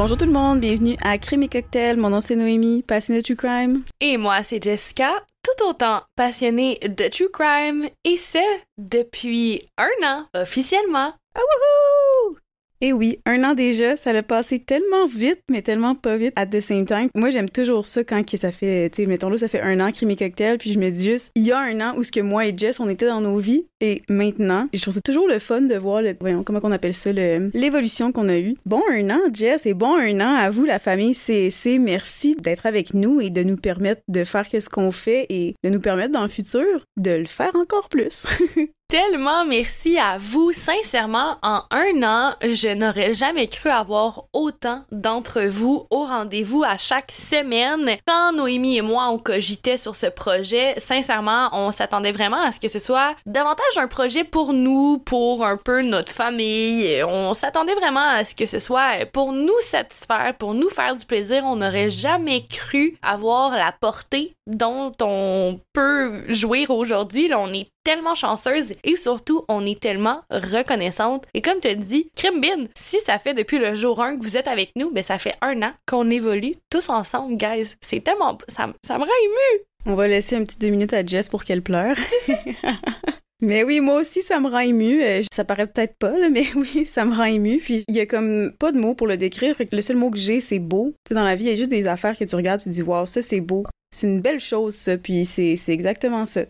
Bonjour tout le monde, bienvenue à Crime et Cocktail. Mon nom c'est Noémie, passionnée de True Crime. Et moi c'est Jessica, tout autant passionnée de True Crime, et ce, depuis un an officiellement. Ah wouhou! Et oui, un an déjà, ça l'a passé tellement vite, mais tellement pas vite at the same time. Moi, j'aime toujours ça quand que ça fait, tu sais, mettons là, ça fait un an Crime et Cocktail, puis je me dis juste, il y a un an où ce que moi et Jess, on était dans nos vies, et maintenant, je trouve ça toujours le fun de voir, le, voyons, comment on appelle ça, l'évolution qu'on a eue. Bon un an, Jess, et bon un an à vous, la famille CC. Merci d'être avec nous et de nous permettre de faire qu'est-ce qu'on fait et de nous permettre dans le futur de le faire encore plus. Tellement merci à vous. Sincèrement, en un an, je n'aurais jamais cru avoir autant d'entre vous au rendez-vous à chaque semaine. Quand Noémie et moi, on cogitait sur ce projet, sincèrement, on s'attendait vraiment à ce que ce soit davantage un projet pour nous, pour un peu notre famille. On s'attendait vraiment à ce que ce soit pour nous satisfaire, pour nous faire du plaisir. On n'aurait jamais cru avoir la portée dont on peut jouir aujourd'hui. On est tellement chanceuse et surtout, on est tellement reconnaissante. Et comme tu dis, Crimbin, si ça fait depuis le jour 1 que vous êtes avec nous, ben ça fait un an qu'on évolue tous ensemble, guys. C'est tellement... Ça, ça me rend ému! On va laisser un petit deux minutes à Jess pour qu'elle pleure. Mais oui, moi aussi, ça me rend ému. Euh, ça paraît peut-être pas, là, mais oui, ça me rend ému. Puis il y a comme pas de mots pour le décrire. Le seul mot que j'ai, c'est beau. Tu dans la vie, il y a juste des affaires que tu regardes, tu te dis, waouh, ça, c'est beau. C'est une belle chose, ça. Puis c'est exactement ça.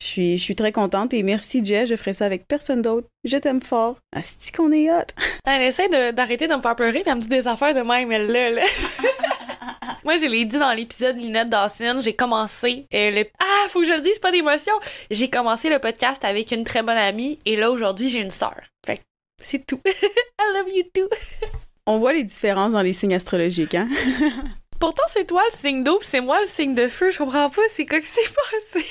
Je suis, je suis très contente et merci, Jess. Je ferai ça avec personne d'autre. Je t'aime fort. Asti qu'on est hot. Elle essaie d'arrêter de, me faire pleurer, puis elle me dit des affaires de même, elle là, là. Moi, je l'ai dit dans l'épisode Lynette Dawson, j'ai commencé euh, le... Ah, faut que je le dise, pas d'émotion! J'ai commencé le podcast avec une très bonne amie, et là, aujourd'hui, j'ai une sœur. Fait que c'est tout. I love you too! On voit les différences dans les signes astrologiques, hein? Pourtant, c'est toi le signe d'eau, pis c'est moi le signe de feu. Je comprends pas, c'est quoi que c'est passé?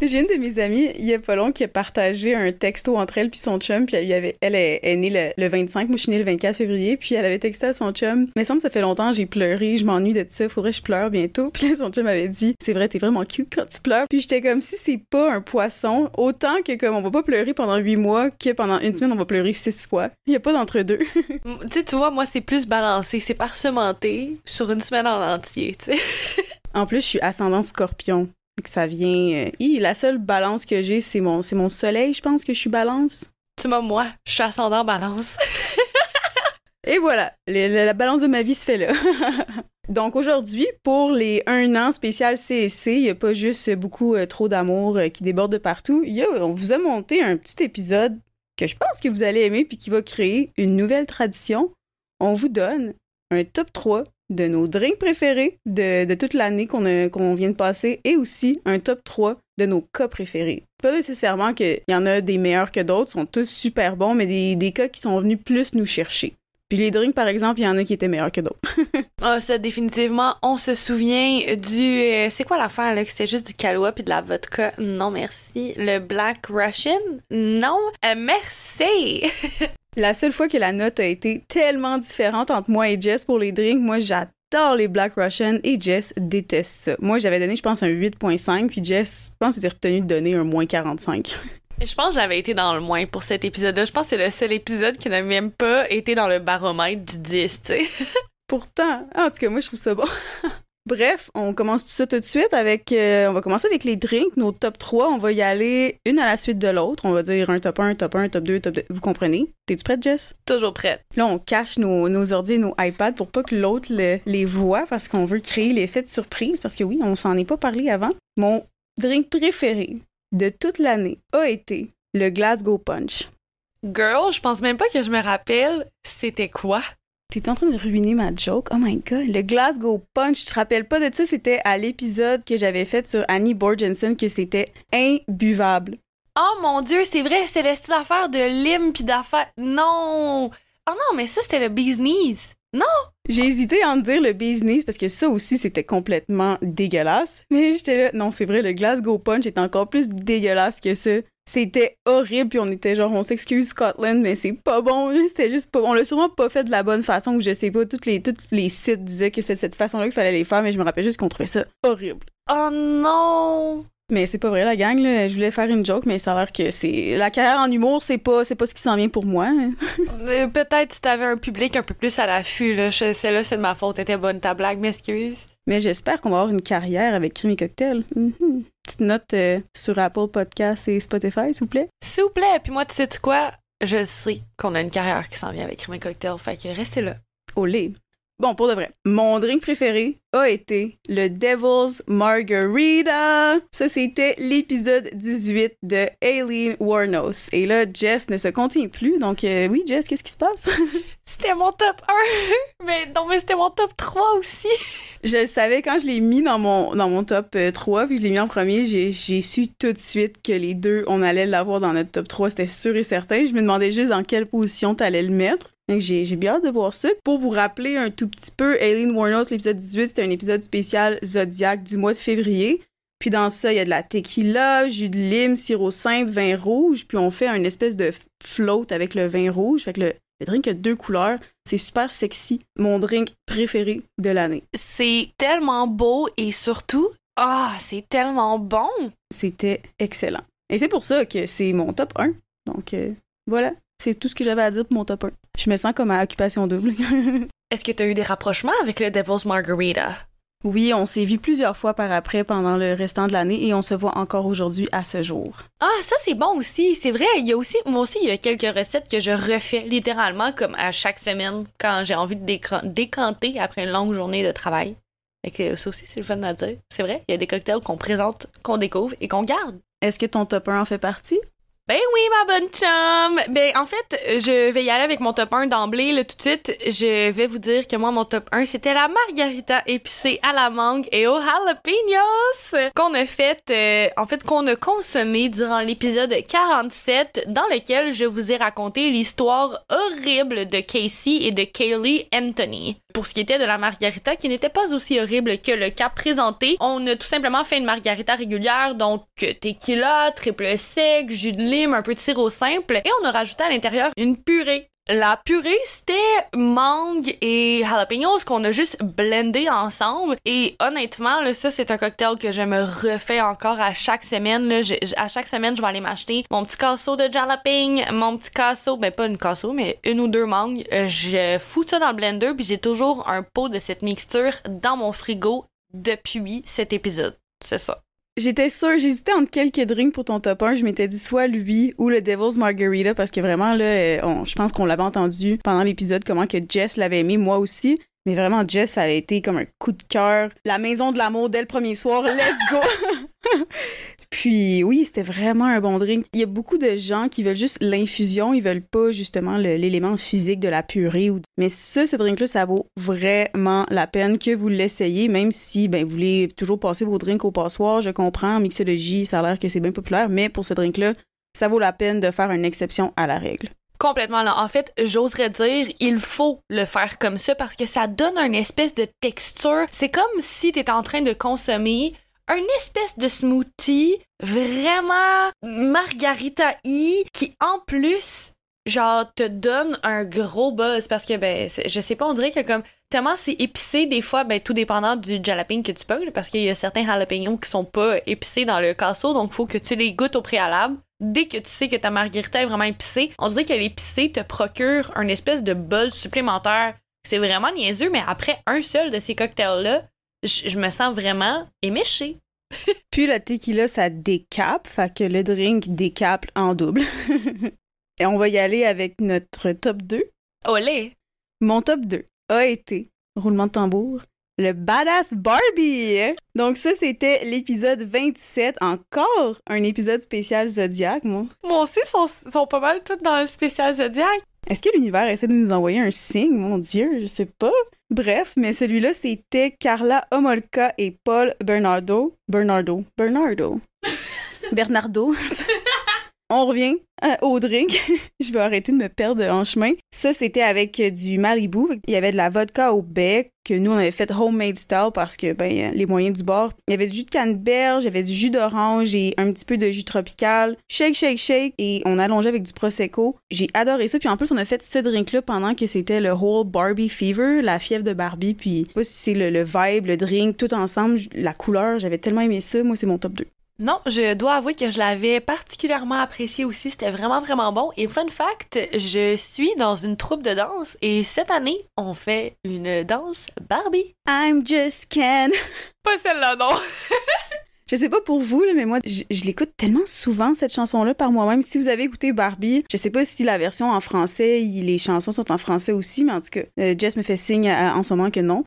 J'ai une de mes amies, il y a pas long, qui a partagé un texto entre elle puis son chum, puis elle lui avait, elle est, est née le, le 25, moi je suis née le 24 février, puis elle avait texté à son chum, mais semble ça fait longtemps, j'ai pleuré, je m'ennuie de ça, faudrait que je pleure bientôt. Puis là, son chum avait dit, c'est vrai, t'es vraiment cute quand tu pleures. Puis j'étais comme, si c'est pas un poisson, autant que comme on va pas pleurer pendant huit mois, que pendant une semaine on va pleurer six fois. Il y a pas d'entre-deux. M- tu sais, tu vois, moi, c'est plus balancé, c'est parsementé sur une semaine en entier, tu sais. En plus, je suis ascendant scorpion. Que ça vient. euh, hi, la seule balance que j'ai, c'est mon, c'est mon soleil, je pense que je suis balance. Tu m'as, moi, je suis ascendant balance. Et voilà, le- la balance de ma vie se fait là. Donc aujourd'hui, pour les un an spécial CSC, il n'y a pas juste beaucoup euh, trop d'amour euh, qui déborde de partout. Y a, on vous a monté un petit épisode que je pense que vous allez aimer puis qui va créer une nouvelle tradition. On vous donne un top 3 de nos drinks préférés de, de toute l'année qu'on qu'on vient de passer et aussi un top 3 de nos cas préférés. Pas nécessairement qu'il y en a des meilleurs que d'autres, sont tous super bons, mais des, des cas qui sont venus plus nous chercher. Puis les drinks, par exemple, il y en a qui étaient meilleurs que d'autres. Ah, ça, définitivement, on se souvient du... euh, c'est quoi l'affaire, là? Que c'était juste du Kahlua puis de la vodka? Non, merci. Le Black Russian? Non. Euh, merci! La seule fois que la note a été tellement différente entre moi et Jess pour les drinks, moi j'adore les Black Russian et Jess déteste ça. Moi j'avais donné, je pense, un 8.5, puis Jess, je pense, était retenu de donner un moins 45. Je pense que j'avais été dans le moins pour cet épisode-là. Je pense que c'est le seul épisode qui n'a même pas été dans le baromètre du 10, tu sais. Pourtant, en tout cas, moi je trouve ça bon. Bref, on commence tout ça tout de suite avec. euh, on va commencer avec les drinks, nos top 3. On va y aller une à la suite de l'autre. On va dire un top 1, un top 1, un top 2, un top 2. Vous comprenez? T'es-tu prête, Jess? Toujours prête. Là, on cache nos, nos ordi et nos iPads pour pas que l'autre le- les voit parce qu'on veut créer l'effet de surprise. Parce que oui, on s'en est pas parlé avant. Mon drink préféré de toute l'année a été le Glasgow Punch. Girl, je pense même pas que je me rappelle c'était quoi. T'es en train de ruiner ma joke? Oh my god. Le Glasgow Punch, tu te rappelles pas de ça? C'était à l'épisode que j'avais fait sur Annie Borgensen que c'était imbuvable. Oh mon dieu, c'est vrai, c'est le style d'affaires de lime pis d'affaires. Non! Oh non, mais ça c'était le bee's knees. J'ai hésité à en dire le business parce que ça aussi c'était complètement dégueulasse. Mais j'étais là, non, c'est vrai, le Glasgow Punch est encore plus dégueulasse que ça. C'était horrible, puis on était genre, on s'excuse Scotland, mais c'est pas bon. C'était juste pas bon. On l'a sûrement pas fait de la bonne façon, ou je sais pas, toutes les, tous les sites disaient que c'était de cette façon-là qu'il fallait les faire, mais je me rappelle juste qu'on trouvait ça horrible. Oh non! Mais c'est pas vrai, la gang, là. Je voulais faire une joke, mais ça a l'air que c'est. La carrière en humour, c'est pas, c'est pas ce qui s'en vient pour moi. hein. Euh, Peut-être si t'avais un public un peu plus à l'affût, là. Celle-là, c'est de ma faute. Était bonne ta blague, m'excuse. Mais j'espère qu'on va avoir une carrière avec Crime et Cocktail. Mhm. Petite note euh, sur Apple Podcasts et Spotify, s'il vous plaît? S'il vous plaît, puis moi, tu sais quoi? Je sais qu'on a une carrière qui s'en vient avec Crime Cocktail, fait que restez là. Olé. Bon, pour de vrai, mon drink préféré a été le Devil's Margarita. Ça, c'était l'épisode 18 de Aileen Warnos. Et là, Jess ne se contient plus. Donc, euh, oui, Jess, qu'est-ce qui se passe? C'était mon top 1, mais non, mais c'était mon top 3 aussi. je le savais quand je l'ai mis dans mon, dans mon top euh, 3, puis je l'ai mis en premier, j'ai su tout de suite que les deux, on allait l'avoir dans notre top 3. C'était sûr et certain. Je me demandais juste dans quelle position t'allais le mettre. Donc j'ai j'ai bien hâte de voir ça. Pour vous rappeler un tout petit peu, Aileen Warnos, l'épisode 18, c'était un épisode spécial Zodiac du mois de février. Puis dans ça, il y a de la tequila, jus de lime, sirop simple, vin rouge. Puis on fait une espèce de float avec le vin rouge. Fait que le, le drink a deux couleurs. C'est super sexy. Mon drink préféré de l'année. C'est tellement beau et surtout, ah, c'est tellement bon. C'était excellent. Et c'est pour ça que c'est mon top 1. Donc euh, voilà, c'est tout ce que j'avais à dire pour mon top 1. Je me sens comme à occupation double. Est-ce que t'as eu des rapprochements avec le Devil's Margarita? oui, on s'est vu plusieurs fois par après pendant le restant de l'année et on se voit encore aujourd'hui à ce jour. Ah, ça c'est bon aussi. C'est vrai, il y a aussi, moi aussi, il y a quelques recettes que je refais littéralement comme à chaque semaine quand j'ai envie de décran- décanter après une longue journée de travail. Fait que ça aussi, c'est le fun à dire. C'est vrai, il y a des cocktails qu'on présente, qu'on découvre et qu'on garde. Est-ce que ton top 1 en fait partie? Ben oui, ma bonne chum! Ben, en fait, je vais y aller avec mon top 1 d'emblée, là, tout de suite. Je vais vous dire que moi, mon top 1, c'était la margarita épicée à la mangue et aux jalapenos qu'on a fait, euh, en fait, qu'on a consommé durant l'épisode 47, dans lequel je vous ai raconté l'histoire horrible de Casey et de Kaylee Anthony. Pour ce qui était de la margarita, qui n'était pas aussi horrible que le cas présenté, on a tout simplement fait une margarita régulière, donc tequila, triple sec, jus de lime, un peu de sirop simple, et on a rajouté à l'intérieur une purée. La purée, c'était mangue et jalapenos qu'on a juste blendé ensemble. Et honnêtement, là, ça, c'est un cocktail que je me refais encore à chaque semaine. À chaque semaine, je vais aller m'acheter mon petit casseau de jalapeno, mon petit casseau, ben pas une casseau, mais une ou deux mangues. Euh, Je fous ça dans le blender, puis j'ai toujours un pot de cette mixture dans mon frigo depuis cet épisode. C'est ça. J'étais sûre, j'hésitais entre quelques drinks pour ton top 1. Je m'étais dit soit lui ou le Devil's Margarita parce que vraiment, là, euh, je pense qu'on l'avait entendu pendant l'épisode comment que Jess l'avait aimé, moi aussi. Mais vraiment, Jess, ça a été comme un coup de cœur. La maison de l'amour dès le premier soir, let's go! Puis oui, c'était vraiment un bon drink. Il y a beaucoup de gens qui veulent juste l'infusion, ils veulent pas justement l'élément physique de la purée. Ou... Mais ça, ce drink-là, ça vaut vraiment la peine que vous l'essayiez, même si ben, vous voulez toujours passer vos drinks au passoire. Je comprends, en mixologie, ça a l'air que c'est bien populaire, mais pour ce drink-là, ça vaut la peine de faire une exception à la règle. Complètement là. En fait, j'oserais dire, il faut le faire comme ça parce que ça donne une espèce de texture. C'est comme si t'étais en train de consommer une espèce de smoothie vraiment margarita i qui en plus genre te donne un gros buzz parce que ben je sais pas on dirait que comme tellement c'est épicé des fois ben tout dépendant du jalapeno que tu pognes parce qu'il y a certains jalapenos qui sont pas épicés dans le casseau donc faut que tu les goûtes au préalable. Dès que tu sais que ta margarita est vraiment épicée on dirait que l'épicé te procure un espèce de buzz supplémentaire. C'est vraiment niaiseux mais après un seul de ces cocktails là je je me sens vraiment éméchée Puis le tequila, ça décape, fait que le drink décape en double. Et on va y aller avec notre top 2. olé Mon top 2 a été, roulement de tambour, le Badass Barbie. Donc ça, c'était l'épisode 27. Encore un épisode spécial Zodiac, moi. Moi aussi, sont, sont pas mal toutes dans le spécial Zodiac. Est-ce que l'univers essaie de nous envoyer un signe? Mon Dieu, je sais pas. Bref, mais celui-là, c'était Carla Homolka et Paul Bernardo. Bernardo. Bernardo. Bernardo. On revient au drink. je vais arrêter de me perdre en chemin. Ça, c'était avec euh, du Malibu. Il y avait de la vodka au bec que nous, on avait fait homemade style parce que, ben, euh, les moyens du bord. Il y avait du jus de canneberge, il y avait du jus d'orange et un petit peu de jus tropical. Shake, shake, shake. Et on allongeait avec du Prosecco. J'ai adoré ça. Puis en plus, on a fait ce drink-là pendant que c'était le whole Barbie Fever, la fièvre de Barbie. Puis, je sais pas si c'est le, le vibe, le drink, tout ensemble. La couleur, j'avais tellement aimé ça. Moi, c'est mon top 2. Non, je dois avouer que je l'avais particulièrement apprécié aussi. C'était vraiment, vraiment bon. Et fun fact, je suis dans une troupe de danse et cette année, on fait une danse Barbie. I'm just Ken. Pas celle-là, non. Je sais pas pour vous, là, mais moi, je, je l'écoute tellement souvent, cette chanson-là, par moi-même. Si vous avez écouté Barbie, je sais pas si la version en français, les chansons sont en français aussi, mais en tout cas, euh, Jess me fait signe à- en ce moment que non.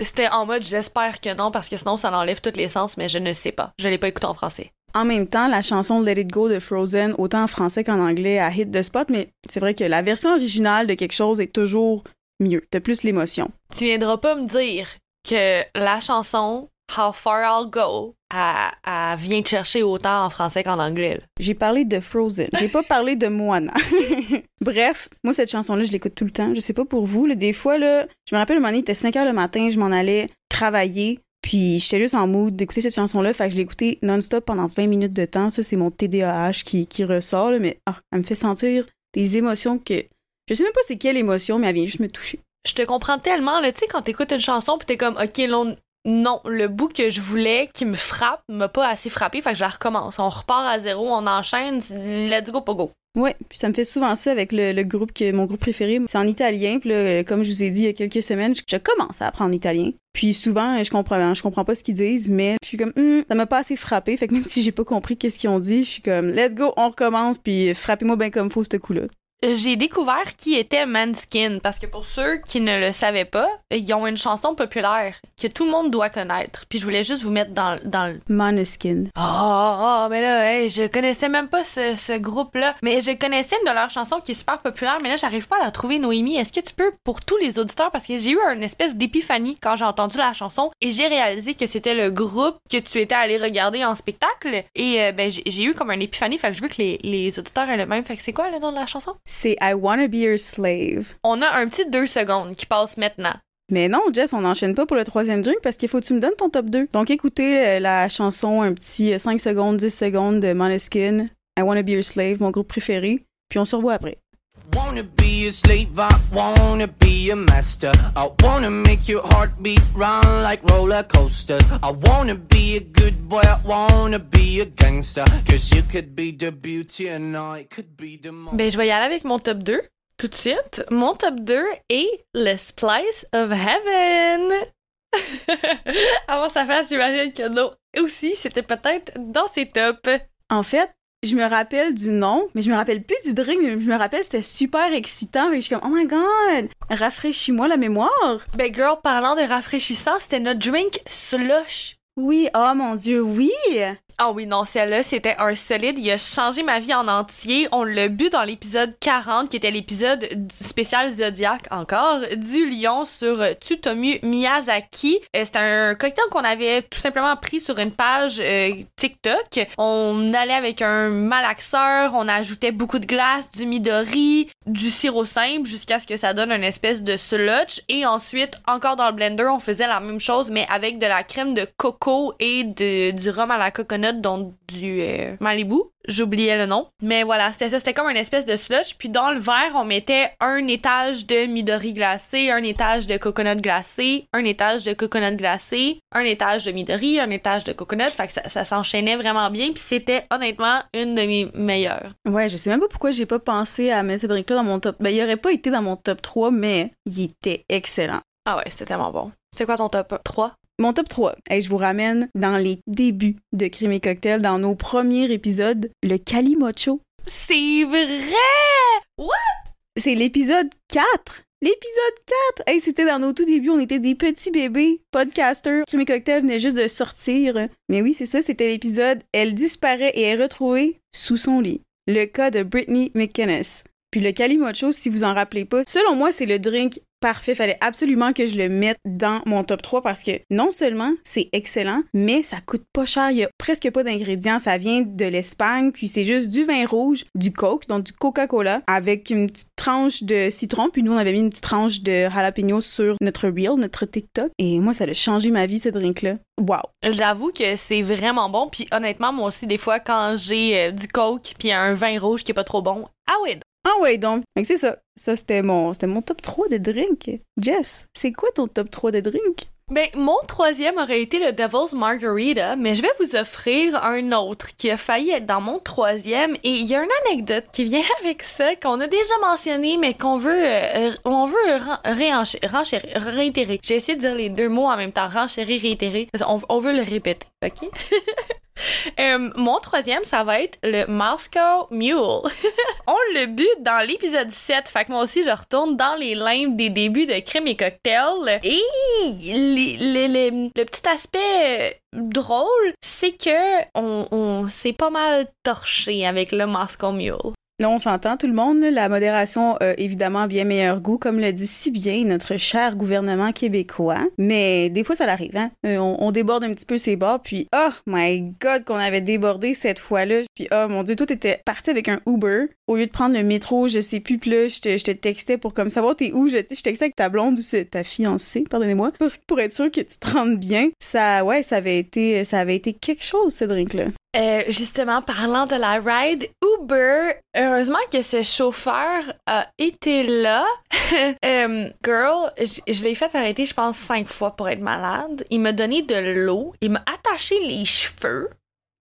C'était en mode j'espère que non parce que sinon ça enlève tous les sens, mais je ne sais pas. Je l'ai pas écouté en français. En même temps, la chanson Let It Go de Frozen, autant en français qu'en anglais, a hit the spot, mais c'est vrai que la version originale de quelque chose est toujours mieux. T'as plus l'émotion. Tu viendras pas me dire que la chanson How Far I'll Go, elle, elle vient te chercher autant en français qu'en anglais. J'ai parlé de Frozen. J'ai pas parlé de Moana. Bref, moi, cette chanson-là, je l'écoute tout le temps. Je sais pas pour vous. là, des fois, là, je me rappelle, un moment donné, il était 5 heures le matin, je m'en allais travailler. Puis j'étais juste en mood d'écouter cette chanson-là. Fait que je l'ai écoutée non-stop pendant 20 minutes de temps. Ça, c'est mon TDAH qui, qui ressort. là, mais ah, elle me fait sentir des émotions que... Je sais même pas c'est quelle émotion, mais elle vient juste me toucher. Je te comprends tellement, là, tu sais, quand t'écoutes une chanson pis t'es comme, ok, là, non, le bout que je voulais qui me frappe m'a pas assez frappé, fait que je la recommence. On repart à zéro, on enchaîne, let's go, pas go. Ouais, puis ça me fait souvent ça avec le, groupe que mon groupe préféré, c'est en italien. Puis là, euh, comme je vous ai dit il y a quelques semaines, je, commence à apprendre l'italien. Puis souvent, je comprends, je comprends pas ce qu'ils disent, mais je suis comme, Hum, ça m'a pas assez frappé. Fait que même si j'ai pas compris qu'est-ce qu'ils ont dit, je suis comme, let's go, on recommence, puis frappez-moi bien comme faut ce coup-là. J'ai découvert qui était Manskin parce que pour ceux qui ne le savaient pas, ils ont une chanson populaire que tout le monde doit connaître. Puis je voulais juste vous mettre dans, dans le Maneskin. Oh, mais là, hey, je connaissais même pas ce, ce groupe-là. Mais je connaissais une de leurs chansons qui est super populaire, mais là, j'arrive pas à la trouver, Noémie. Est-ce que tu peux, pour tous les auditeurs, parce que j'ai eu une espèce d'épiphanie quand j'ai entendu la chanson et j'ai réalisé que c'était le groupe que tu étais allé regarder en spectacle? Et euh, ben, j'ai eu comme un épiphanie, fait que je veux que les, les auditeurs aient le même. Fait que c'est quoi le nom de la chanson? C'est I Wanna Be Your Slave. On a un petit deux secondes qui passe maintenant. Mais non, Jess, on n'enchaîne pas pour le troisième drink parce qu'il faut que tu me donnes ton top 2. Donc écoutez euh, la chanson un petit euh, 5 secondes, 10 secondes de Maneskin, I Wanna Be Your Slave, mon groupe préféré. Puis on se revoit après. Wanna be a slave, I wanna be a master. I wanna make your heartbeat run like roller coasters. I wanna be a good boy, I wanna be a gangster. Cause you could be the beauty and I could be the monster. Ben, je vais y aller avec mon top 2 tout de suite. Mon top 2 est Le Splice of Heaven. Avant sa face, j'imagine que non. Aussi, c'était peut-être dans ses tops. En fait, je me rappelle du nom, mais je me rappelle plus du drink, mais je me rappelle c'était super excitant. Et je suis comme, oh my god, rafraîchis-moi la mémoire. Ben, girl, parlant de rafraîchissant, c'était notre drink slush. Oui, oh mon dieu, oui. Ah oui, non, celle-là, c'était un solide. Il a changé ma vie en entier. On l'a bu dans l'épisode 40, qui était l'épisode spécial Zodiac encore, du lion sur Tsutomu Miyazaki. Euh, C'était un cocktail qu'on avait tout simplement pris sur une page euh, TikTok. On allait avec un malaxeur, on ajoutait beaucoup de glace, du midori, du sirop simple, jusqu'à ce que ça donne une espèce de sludge. Et ensuite, encore dans le blender, on faisait la même chose, mais avec de la crème de coco et du rhum à la coconut, dont du euh, Malibu. J'oubliais le nom. Mais voilà, c'était ça. C'était comme une espèce de slush. Puis dans le verre, on mettait un étage de Midori glacé, un étage de coconut glacé, un étage de coconut glacé, un étage de Midori, un étage de coconut. Fait que ça, s'enchaînait vraiment bien. Puis c'était honnêtement une de mes meilleures. Ouais, je sais même pas pourquoi j'ai pas pensé à mettre ce drink-là dans mon top. Ben, il aurait pas été dans mon top 3, mais il était excellent. Ah ouais, c'était tellement bon. C'est quoi ton top 3? Mon top 3, hey, je vous ramène dans les débuts de Crime et Cocktail, dans nos premiers épisodes, le Calimocho. C'est vrai! C'est l'épisode 4! L'épisode 4! Hey, c'était dans nos tout débuts, on était des petits bébés podcasters. Crime et Cocktail venait juste de sortir. Mais oui, c'est ça, c'était l'épisode Elle disparaît et est retrouvée sous son lit. Le cas de Britney McInnes. Puis le Calimocho, si vous en rappelez pas, selon moi, c'est le drink parfait. Fallait absolument que je le mette dans mon top 3 parce que non seulement c'est excellent, mais ça coûte pas cher. Il y a presque pas d'ingrédients. Ça vient de l'Espagne, puis c'est juste du vin rouge, du Coke, donc du Coca-Cola, avec une petite tranche de citron. Puis nous, on avait mis une petite tranche de jalapeno sur notre Reel, notre TikTok. Et moi, ça a changé ma vie, ce drink-là. Wow! J'avoue que c'est vraiment bon. Puis honnêtement, moi aussi, des fois, quand j'ai euh, du coke puis un vin rouge qui est pas trop bon, ah ouais, Ah ouais, donc, c'est ça. Ça, c'était mon, c'était mon top 3 de drink. Jess, c'est quoi ton top 3 de drink? Ben, mon troisième aurait été le Devil's Margarita, mais je vais vous offrir un autre qui a failli être dans mon troisième. Et il y a une anecdote qui vient avec ça, qu'on a déjà mentionné, mais qu'on veut, euh, on veut réitérer. J'ai essayé de dire les deux mots en même temps, renchérir, réitérer. On, on veut le répéter, ok? Euh, mon troisième, ça va être le Moscow Mule. On le but dans l'épisode 7. Fait que moi aussi, je retourne dans les limbes des débuts de Crème et Cocktail. Et le petit aspect euh, drôle, c'est que on, on s'est pas mal torché avec le Moscow Mule. Là, on s'entend tout le monde. La modération a évidemment bien meilleur goût, comme le dit si bien notre cher gouvernement québécois. Mais des fois, ça l'arrive, hein. Euh, on, déborde un petit peu ses bords, puis oh my god, qu'on avait débordé cette fois-là. Puis oh mon dieu, toi, t'étais parti avec un Uber au lieu de prendre le métro, je sais plus. Là, je te, je te textais pour comme savoir t'es où. Je, je textais avec ta blonde ou ta fiancée, pardonnez-moi, pour être sûr que tu te rendes bien. Ça, ouais, ça avait été, ça avait été quelque chose ce drink-là. Euh, justement, parlant de la ride, Uber, heureusement que ce chauffeur a été là. Euh, girl, je l'ai fait arrêter, je pense, cinq fois pour être malade. Il m'a donné de l'eau, il m'a attaché les cheveux,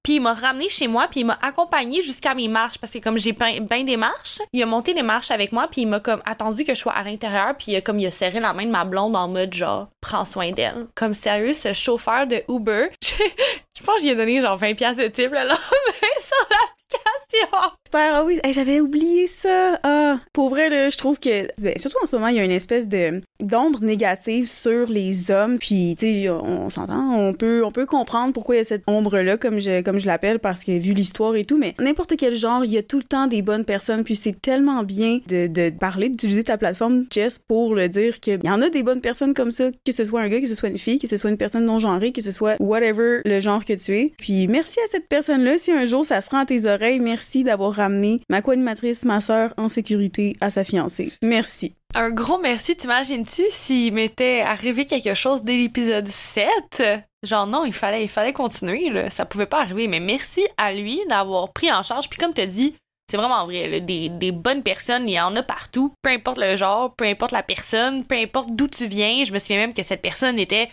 puis il m'a ramené chez moi, puis il m'a accompagné jusqu'à mes marches, parce que comme j'ai bien des marches, il a monté les marches avec moi, puis il m'a comme attendu que je sois à l'intérieur, puis comme il a serré la main de ma blonde en mode genre, prends soin d'elle. Comme sérieux, ce chauffeur de Uber, je pense que j'y ai donné genre 20 pièces de type le lendemain sur l'application. Ah oui, j'avais oublié ça. Ah, pour vrai, là, je trouve que, ben, surtout en ce moment, il y a une espèce de d'ombre négative sur les hommes. Puis, tu sais, on, on s'entend, on peut, on peut comprendre pourquoi il y a cette ombre-là, comme je, comme je l'appelle, parce que vu l'histoire et tout. Mais n'importe quel genre, il y a tout le temps des bonnes personnes. Puis c'est tellement bien de, de parler, d'utiliser ta plateforme, Jess, pour le dire qu'il y en a des bonnes personnes comme ça, que ce soit un gars, que ce soit une fille, que ce soit une personne non genrée, que ce soit whatever le genre que tu es. Puis merci à cette personne-là. Si un jour ça se rend à tes oreilles, merci d'avoir ramené ma co-animatrice, ma sœur, en sécurité à sa fiancée. Merci. Un gros merci, t'imagines-tu s'il m'était arrivé quelque chose dès l'épisode 7? Genre non, il fallait, il fallait continuer, là. ça pouvait pas arriver, mais merci à lui d'avoir pris en charge. Puis comme t'as dit, c'est vraiment vrai, des, bonnes personnes, il y en a partout, peu importe le genre, peu importe la personne, peu importe d'où tu viens. Je me souviens même que cette personne était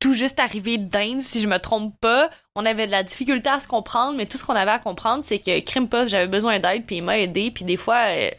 tout juste arrivée d'Inde, si je me trompe pas. On avait de la difficulté à se comprendre, mais tout ce qu'on avait à comprendre, c'est que Crime Puff, j'avais besoin d'aide, puis il m'a aidé, puis des fois, euh,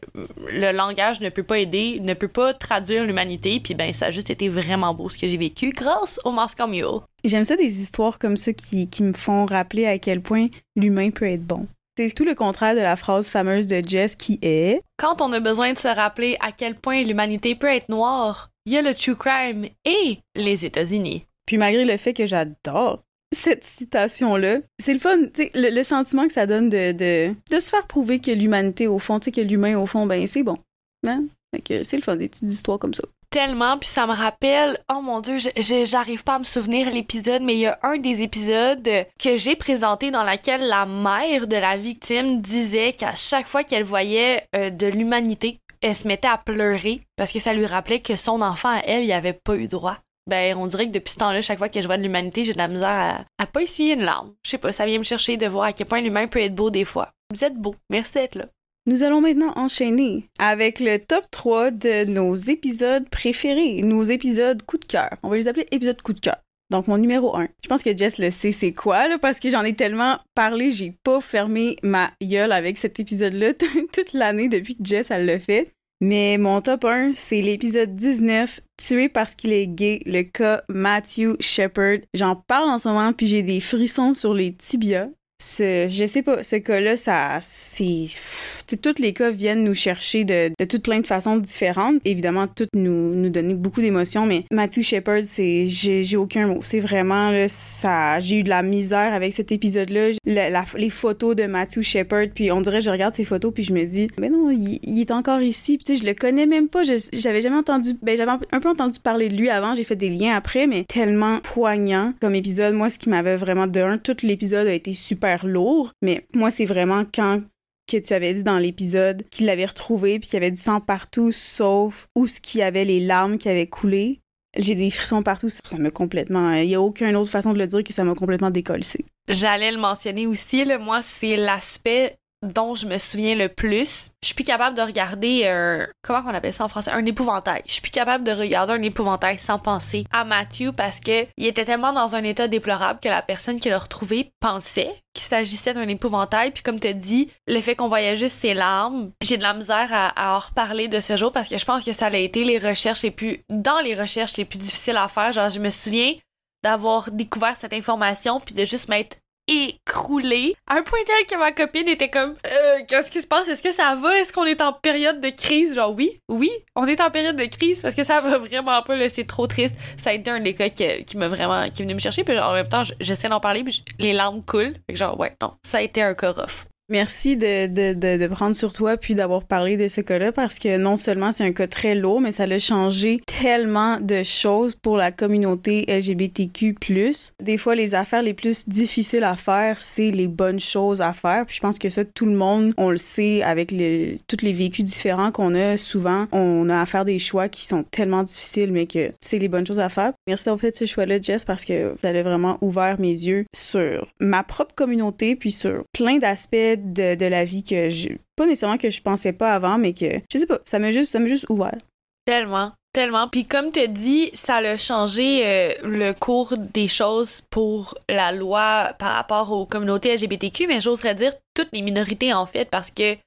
le langage ne peut pas aider, ne peut pas traduire l'humanité, puis ben ça a juste été vraiment beau ce que j'ai vécu grâce au Moscow Mule. J'aime ça des histoires comme ça qui, qui me font rappeler à quel point l'humain peut être bon. C'est tout le contraire de la phrase fameuse de Jess qui est Quand on a besoin de se rappeler à quel point l'humanité peut être noire, il y a le true crime et les États-Unis. Puis malgré le fait que j'adore cette citation-là, c'est le fun, tu sais, le, le sentiment que ça donne de, de, de se faire prouver que l'humanité, au fond, tu sais, que l'humain, au fond, ben c'est bon. Hein? C'est le fun, des petites histoires comme ça. Tellement, puis ça me rappelle, oh mon dieu, j'arrive pas à me souvenir l'épisode, mais il y a un des épisodes que j'ai présenté dans laquelle la mère de la victime disait qu'à chaque fois qu'elle voyait euh, de l'humanité, elle se mettait à pleurer parce que ça lui rappelait que son enfant à elle, il avait pas eu droit. Ben, on dirait que depuis ce temps-là, chaque fois que je vois de l'humanité, j'ai de la misère à, à pas essuyer une larme. Je sais pas, ça vient me chercher de voir à quel point l'humain peut être beau des fois. Vous êtes beau. Merci d'être là. Nous allons maintenant enchaîner avec le top 3 de nos épisodes préférés, nos épisodes coup de cœur. On va les appeler épisodes coup de cœur. Donc, mon numéro 1. Je pense que Jess le sait c'est quoi, là, parce que j'en ai tellement parlé, j'ai pas fermé ma gueule avec cet épisode-là toute l'année depuis que Jess, elle le fait. Mais mon top 1, c'est l'épisode 19, Tué parce qu'il est gay, le cas Matthew Shepard. J'en parle en ce moment, puis j'ai des frissons sur les tibias. Je sais pas, ce cas-là, ça, c'est, tous les cas viennent nous chercher de, de toutes plein de façons différentes. Évidemment, toutes nous, nous donner beaucoup d'émotions, mais Matthew Shepard, c'est, j'ai, aucun mot. C'est vraiment, là, ça, j'ai eu de la misère avec cet épisode-là. Les photos de Matthew Shepard, puis on dirait, je regarde ces photos, puis je me dis, mais non, il, il est encore ici, puis tu sais, je le connais même pas. J'avais jamais entendu, ben, j'avais un peu entendu parler de lui avant, j'ai fait des liens après, mais tellement poignant comme épisode. Moi, ce qui m'avait vraiment de un, tout l'épisode a été super mais moi, c'est vraiment quand que tu avais dit dans l'épisode qu'il l'avait retrouvé puis qu'il y avait du sang partout sauf où ce y avait les larmes qui avaient coulé. J'ai des frissons partout, ça m'a complètement il y a aucune autre façon de le dire que ça m'a complètement décollé. J'allais le mentionner aussi, là, moi, c'est l'aspect dont je me souviens le plus. Je suis plus capable de regarder un comment on appelle ça en français? Un épouvantail. Je suis plus capable de regarder un épouvantail sans penser à Matthew parce que il était tellement dans un état déplorable que la personne qui l'a retrouvé pensait qu'il s'agissait d'un épouvantail. Puis comme tu dit, le fait qu'on voyait juste ses larmes, j'ai de la misère à, en reparler de ce jour parce que je pense que ça a été les recherches les plus dans les recherches les plus difficiles à faire. Genre je me souviens d'avoir découvert cette information puis de juste m'être écroulé. À un point tel que ma copine était comme euh, qu'est-ce qui se passe? Est-ce que ça va? Est-ce qu'on est en période de crise? Genre oui oui on est en période de crise parce que ça va vraiment pas là c'est trop triste. Ça a été un des cas qui, qui m'a vraiment qui est venu me chercher. Puis en même temps j'essaie d'en parler puis les larmes coulent. Fait que genre ouais non ça a été un cas rough Merci de, de, de, de, prendre sur toi puis d'avoir parlé de ce cas-là parce que non seulement c'est un cas très lourd, mais ça a changé tellement de choses pour la communauté LGBTQ+. Des fois, les affaires les plus difficiles à faire, c'est les bonnes choses à faire. Puis je pense que ça, tout le monde, on le sait avec les, tous les vécus différents qu'on a. Souvent, on a à faire des choix qui sont tellement difficiles, mais que c'est les bonnes choses à faire. Merci d'avoir fait ce choix-là, Jess, parce que vous avez vraiment ouvert mes yeux sur ma propre communauté puis sur plein d'aspects de, la vie que je. Pas nécessairement que je pensais pas avant, mais que. Je sais pas, ça m'a juste, ça juste ouvert. Tellement. Tellement. Puis comme tu dit, ça a changé euh, le cours des choses pour la loi par rapport aux communautés LGBTQ, mais j'oserais dire toutes les minorités en fait, parce que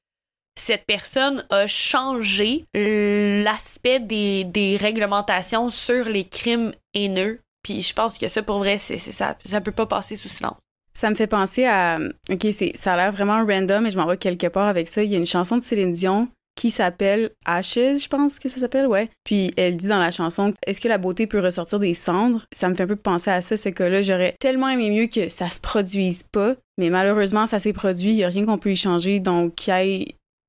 cette personne a changé l'aspect des, des réglementations sur les crimes haineux. Puis je pense que ça, pour vrai, c'est, ça, ça peut pas passer sous silence. Ça me fait penser à. Ok, ça a l'air vraiment random, mais je m'en vais quelque part avec ça. Il y a une chanson de Céline Dion qui s'appelle Ashes, je pense que ça s'appelle, ouais. Puis elle dit dans la chanson Est-ce que la beauté peut ressortir des cendres? Ça me fait un peu penser à ça, ce cas-là. J'aurais tellement aimé mieux que ça se produise pas, mais malheureusement, ça s'est produit. Il y a rien qu'on peut y changer, donc qu'il ait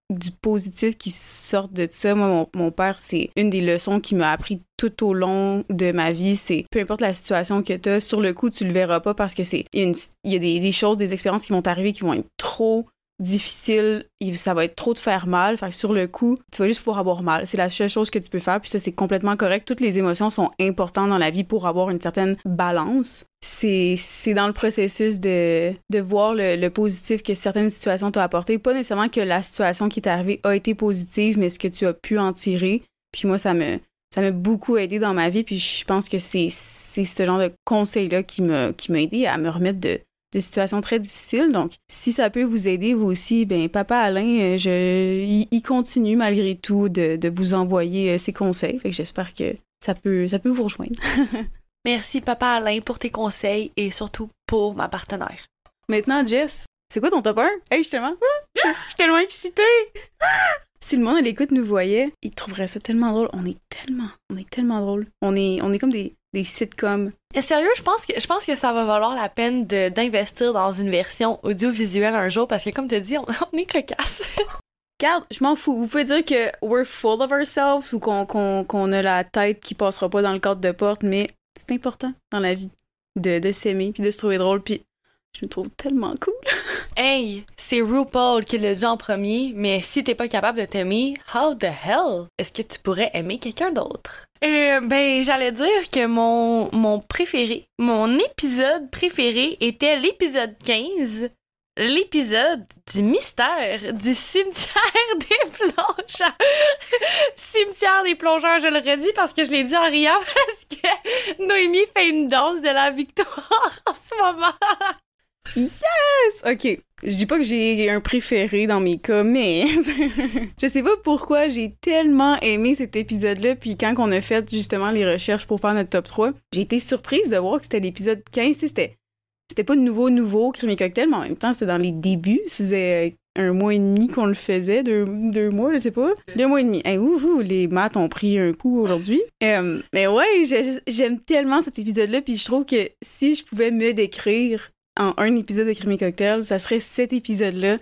du positif qui sorte de ça. Moi, mon, père, c'est une des leçons qui m'a appris tout au long de ma vie. C'est peu importe la situation que tu sur le coup, tu le verras pas parce que c'est il y a, des, des, choses, des expériences qui vont t'arriver qui vont être trop difficiles. Ça va être trop de faire mal. Fait que sur le coup, tu vas juste pouvoir avoir mal. C'est la seule chose que tu peux faire. Puis ça, c'est complètement correct. Toutes les émotions sont importantes dans la vie pour avoir une certaine balance c'est dans le processus de, de voir le, positif que certaines situations t'ont apporté. Pas nécessairement que la situation qui t'est arrivée a été positive, mais ce que tu as pu en tirer. Puis moi, ça me ça m'a beaucoup aidé dans ma vie. Puis je pense que c'est ce genre de conseil-là qui m'a aidé à me remettre de, de situations très difficiles. Donc, si ça peut vous aider, vous aussi, ben papa Alain, je, il, continue malgré tout de, de vous envoyer euh, ses conseils. Fait que j'espère que ça peut, ça peut vous rejoindre. Merci, papa Alain, pour tes conseils et surtout pour ma partenaire. Maintenant, Jess, c'est quoi ton top 1? Hey, je je suis tellement excitée! Si le monde à l'écoute nous voyait, il trouverait ça tellement drôle. On est tellement, on est tellement drôle. On est, on est comme des, des sitcoms. Et sérieux, je pense que je pense que ça va valoir la peine d'investir dans une version audiovisuelle un jour parce que comme tu dis, on, on est cocasse. Regarde, je m'en fous. Vous pouvez dire que we're full of ourselves ou qu'on a la tête qui passera pas dans le cadre de porte, mais c'est important dans la vie de, de s'aimer puis de se trouver drôle puis je me trouve tellement cool. hey, c'est RuPaul qui l'a dit en premier, mais si t'es pas capable de t'aimer, how the hell est-ce que tu pourrais aimer quelqu'un d'autre? Euh, ben, j'allais dire que mon, mon préféré, mon épisode préféré était l'épisode 15 l'épisode du mystère du cimetière des plongeurs. cimetière des plongeurs, je le redis parce que je l'ai dit en riant parce que Noémie fait une danse de la victoire en ce moment. Yes! OK. Je dis pas que j'ai un préféré dans mes cas, mais je sais pas pourquoi j'ai tellement aimé cet épisode-là. Puis quand on a fait justement les recherches pour faire notre top 3, j'ai été surprise de voir que c'était l'épisode 15. C'était c'était pas de nouveau, nouveau, Crime et Cocktail, mais en même temps, c'était dans les débuts. Ça faisait un mois et demi qu'on le faisait, deux, deux mois, je sais pas. Deux mois et demi. Hey, ouh, les maths ont pris un coup aujourd'hui. Euh, mais ouais, j'aime tellement cet épisode-là, puis je trouve que si je pouvais me décrire en un épisode de Crime Cocktail, ça serait cet épisode-là.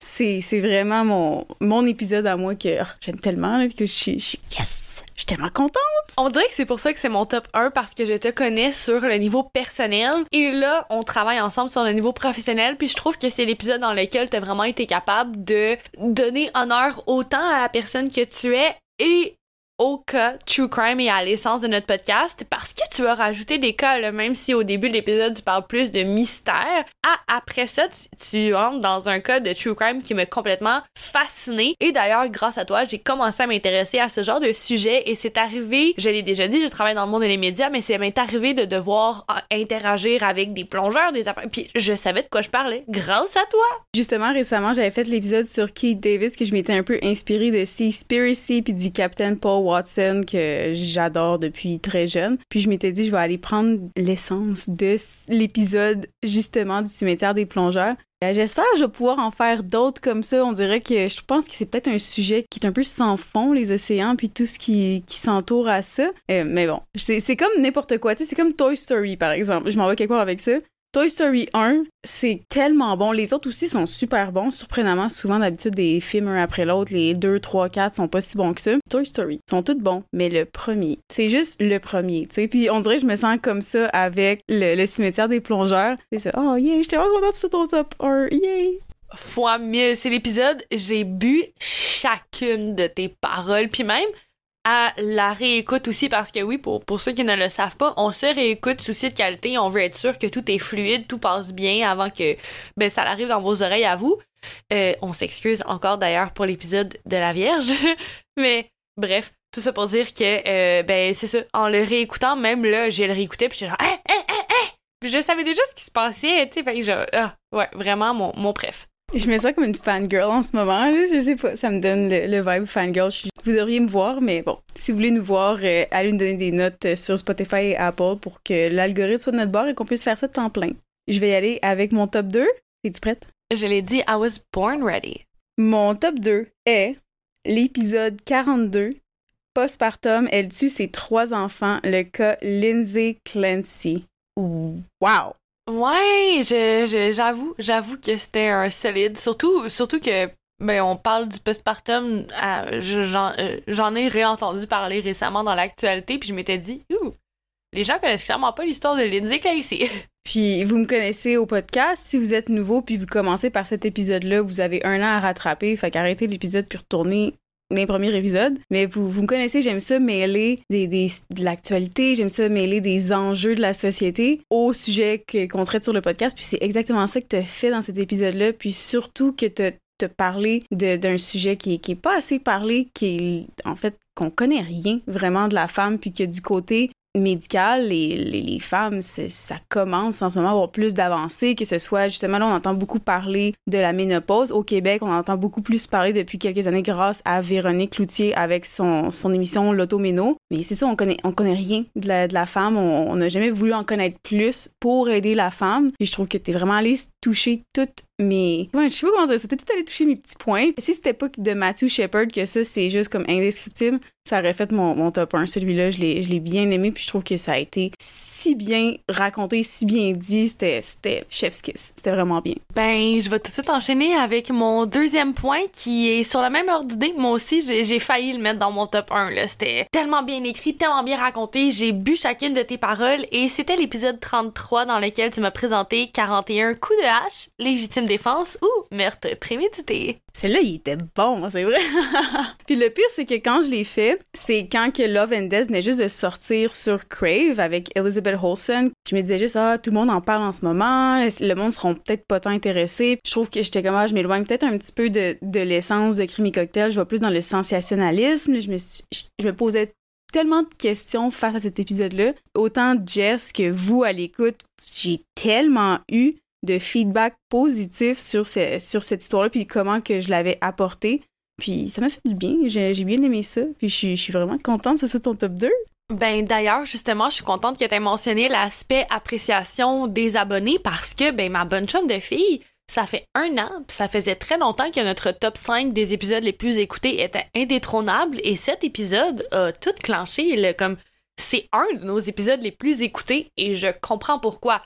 C'est vraiment mon, mon épisode à moi que oh, j'aime tellement, que je suis, je suis yes! Je suis tellement contente! On dirait que c'est pour ça que c'est mon top 1 parce que je te connais sur le niveau personnel et là, on travaille ensemble sur le niveau professionnel puis je trouve que c'est l'épisode dans lequel tu as vraiment été capable de donner honneur autant à la personne que tu es et au cas True Crime et à l'essence de notre podcast parce que tu as rajouté des cas, même si au début de l'épisode tu parles plus de mystère. Ah, après ça, tu, entres dans un cas de True Crime qui m'a complètement fasciné. Et d'ailleurs, grâce à toi, j'ai commencé à m'intéresser à ce genre de sujet et c'est arrivé, je l'ai déjà dit, je travaille dans le monde des médias, mais c'est m'est arrivé de devoir euh, interagir avec des plongeurs, des affaires. Puis je savais de quoi je parlais grâce à toi. Justement, récemment, j'avais fait l'épisode sur Keith Davis que je m'étais un peu inspiré de Seaspiracy puis du Captain Paul Watson que j'adore depuis très jeune. Puis je m'étais dit, je vais aller prendre l'essence de l'épisode justement du cimetière des plongeurs. Euh, J'espère que je vais pouvoir en faire d'autres comme ça. On dirait que je pense que c'est peut-être un sujet qui est un peu sans fond, les océans, puis tout ce qui, qui s'entoure à ça. Euh, mais bon, c'est comme n'importe quoi. C'est comme Toy Story, par exemple. Je m'en vais quelque part avec ça. Toy Story 1, c'est tellement bon. Les autres aussi sont super bons. Surprenamment, souvent, d'habitude, des films un après l'autre, les 2, 3, 4 sont pas si bons que ça. Toy Story, sont tous bons, mais le premier, c'est juste le premier. Puis on dirait que je me sens comme ça avec le, cimetière des plongeurs. C'est ça. Oh, yeah, j'étais vraiment contente sur ton top 1. Yay! fois mille. C'est l'épisode, j'ai bu chacune de tes paroles. Puis même à la réécoute aussi, parce que oui, pour, pour ceux qui ne le savent pas, on se réécoute souci de qualité. On veut être sûr que tout est fluide, tout passe bien avant que ben, ça arrive dans vos oreilles à vous. Euh, on s'excuse encore d'ailleurs pour l'épisode de la Vierge. Mais bref, tout ça pour dire que, euh, ben, c'est ça. En le réécoutant, même là, j'ai le réécouté, puis j'ai genre, hein, hein, hein, je savais déjà ce qui se passait, tu sais. Fait que genre, ah, ouais, vraiment mon, mon préf. Je me sens comme une fangirl en ce moment. là. Je sais pas, ça me donne le, le vibe fangirl. Je- Vous devriez me voir, mais bon, si vous voulez nous voir, euh, allez nous donner des notes euh, sur Spotify et Apple pour que l'algorithme soit de notre bord et qu'on puisse faire ça de temps plein. Je vais y aller avec mon top 2. Es-tu prête? Je l'ai dit, I was born ready. Mon top 2 est l'épisode 42. Postpartum, elle tue ses trois enfants, le cas Lindsay Clancy. Wow! Ouais, je, je- j'avoue, j'avoue que c'était un solide. Surtout, surtout que, ben, on parle du postpartum. à- je- j'en, euh, j'en ai réentendu parler récemment dans l'actualité, puis je m'étais dit, ouh, les gens connaissent clairement pas l'histoire de Lindsay Casey. Puis vous me connaissez au podcast. Si vous êtes nouveau puis vous commencez par cet épisode-là, vous avez un an à rattraper. Fait qu'arrêtez l'épisode puis retournez les premiers épisodes. Mais vous, vous me connaissez, j'aime ça mêler des, des- de l'actualité, j'aime ça mêler des enjeux de la société au sujet qu'on traite sur le podcast. Puis c'est exactement ça que tu as fait dans cet épisode-là. Puis surtout que tu te parler d'un sujet qui est, qui pas assez parlé, qui est en fait qu'on connaît rien vraiment de la femme, puis que du côté médical, les, les, les femmes, ça commence en ce moment à avoir plus d'avancées, que ce soit justement là, on entend beaucoup parler de la ménopause. Au Québec, on entend beaucoup plus parler depuis quelques années grâce à Véronique Cloutier avec son, son émission L'Automéno. Mais c'est ça, on connaît, on connaît rien de la, femme. On n'a jamais voulu en connaître plus pour aider la femme. Et je trouve que t'es vraiment allé toucher toutes mes... Ouais, je sais pas comment dire. T'es tout allé toucher mes petits points. Si c'était pas de Matthew Shepard que ça, c'est juste comme indescriptible, ça aurait fait mon, mon top 1. Celui-là, je l'ai je l'ai bien aimé, puis je trouve que ça a été si bien raconté, si bien dit. C'était c'était chef's kiss. C'était vraiment bien. Ben, je vais tout de suite enchaîner avec mon deuxième point qui est sur la même ordre d'idée. Moi aussi, j'ai, j'ai failli le mettre dans mon top 1. Là. C'était tellement bien écrit, tellement bien raconté. J'ai bu chacune de tes paroles et c'était l'épisode 33 dans lequel tu m'as présenté 41 coups de hache, légitime défense ou meurtre prémédité. Celui-là, il était bon, c'est vrai. Puis le pire, c'est que quand je l'ai fait, c'est quand que Love and Death venait juste de sortir sur Crave avec Elizabeth Olsen. Je me disais juste, ah, tout le monde en parle en ce moment, le monde seront peut-être pas tant intéressés. Je trouve que j'étais comme, ah, je m'éloigne peut-être un petit peu de, de l'essence de Crime et Cocktail, je vais plus dans le sensationnalisme. Je me, je me posais tellement de questions face à cet épisode-là. Autant Jess que vous à l'écoute, j'ai tellement eu de feedback positif sur, sur cette histoire-là, puis comment que je l'avais apporté. Puis ça m'a fait du bien, j'ai bien aimé ça, puis je suis, je suis vraiment contente que ce soit ton top 2. Ben d'ailleurs, justement, je suis contente que tu aies mentionné l'aspect appréciation des abonnés parce que ben ma bonne chum de fille, ça fait un an, pis ça faisait très longtemps que notre top 5 des épisodes les plus écoutés était indétrônable et cet épisode a tout clenché le, comme c'est un de nos épisodes les plus écoutés et je comprends pourquoi.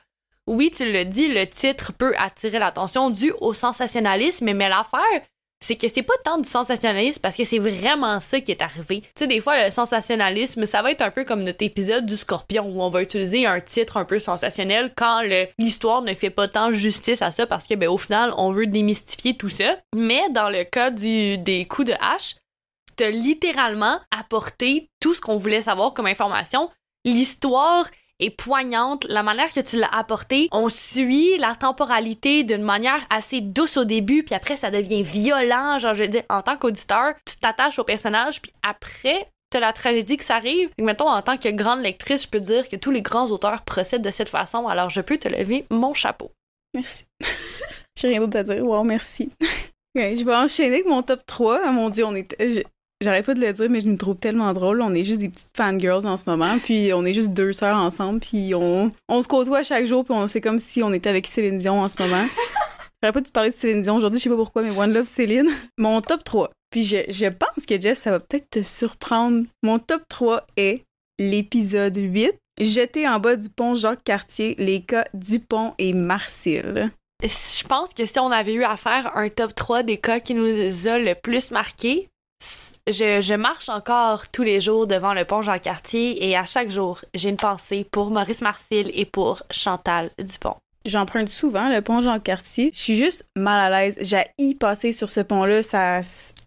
Oui, tu le dis, le titre peut attirer l'attention dû au sensationnalisme, mais l'affaire, c'est que c'est pas tant du sensationnalisme parce que c'est vraiment ça qui est arrivé. Tu sais, des fois, le sensationnalisme, ça va être un peu comme notre épisode du scorpion où on va utiliser un titre un peu sensationnel quand l'histoire ne fait pas tant justice à ça parce que, ben, au final, on veut démystifier tout ça. Mais dans le cas des coups de hache, t'as littéralement apporté tout ce qu'on voulait savoir comme information. L'histoire est poignante, la manière que tu l'as apporté, on suit la temporalité d'une manière assez douce au début, puis après ça devient violent, genre je veux dire, en tant qu'auditeur, tu t'attaches au personnage, puis après, t'as la tragédie que ça arrive. Et mettons, en tant que grande lectrice, je peux dire que tous les grands auteurs procèdent de cette façon, alors je peux te lever mon chapeau. Merci. J'ai rien d'autre à dire. Wow, merci. Ouais, je vais enchaîner avec mon top 3. Ah, mon dieu, on est. J'arrête pas de le dire, mais je nous trouve tellement drôle. On est juste des petites fangirls en ce moment, puis on est juste deux sœurs ensemble, puis on, on se côtoie chaque jour, puis on c'est comme si on était avec Céline Dion en ce moment. J'arrête pas de te parler de Céline Dion aujourd'hui, je sais pas pourquoi, mais One Love Céline. Mon top 3. Puis je, je pense que Jess, ça va peut-être te surprendre. Mon top 3 est l'épisode 8, Jeté en bas du pont Jacques-Cartier, les cas Dupont et Marcille. Je pense que si on avait eu à faire un top 3 des cas qui nous a le plus marqué, je, marche encore tous les jours devant le pont Jean-Cartier et à chaque jour, j'ai une pensée pour Maurice Marcil et pour Chantal Dupont. J'emprunte souvent le pont Jean-Cartier. Je suis juste mal à l'aise. J'ai passer sur ce pont-là.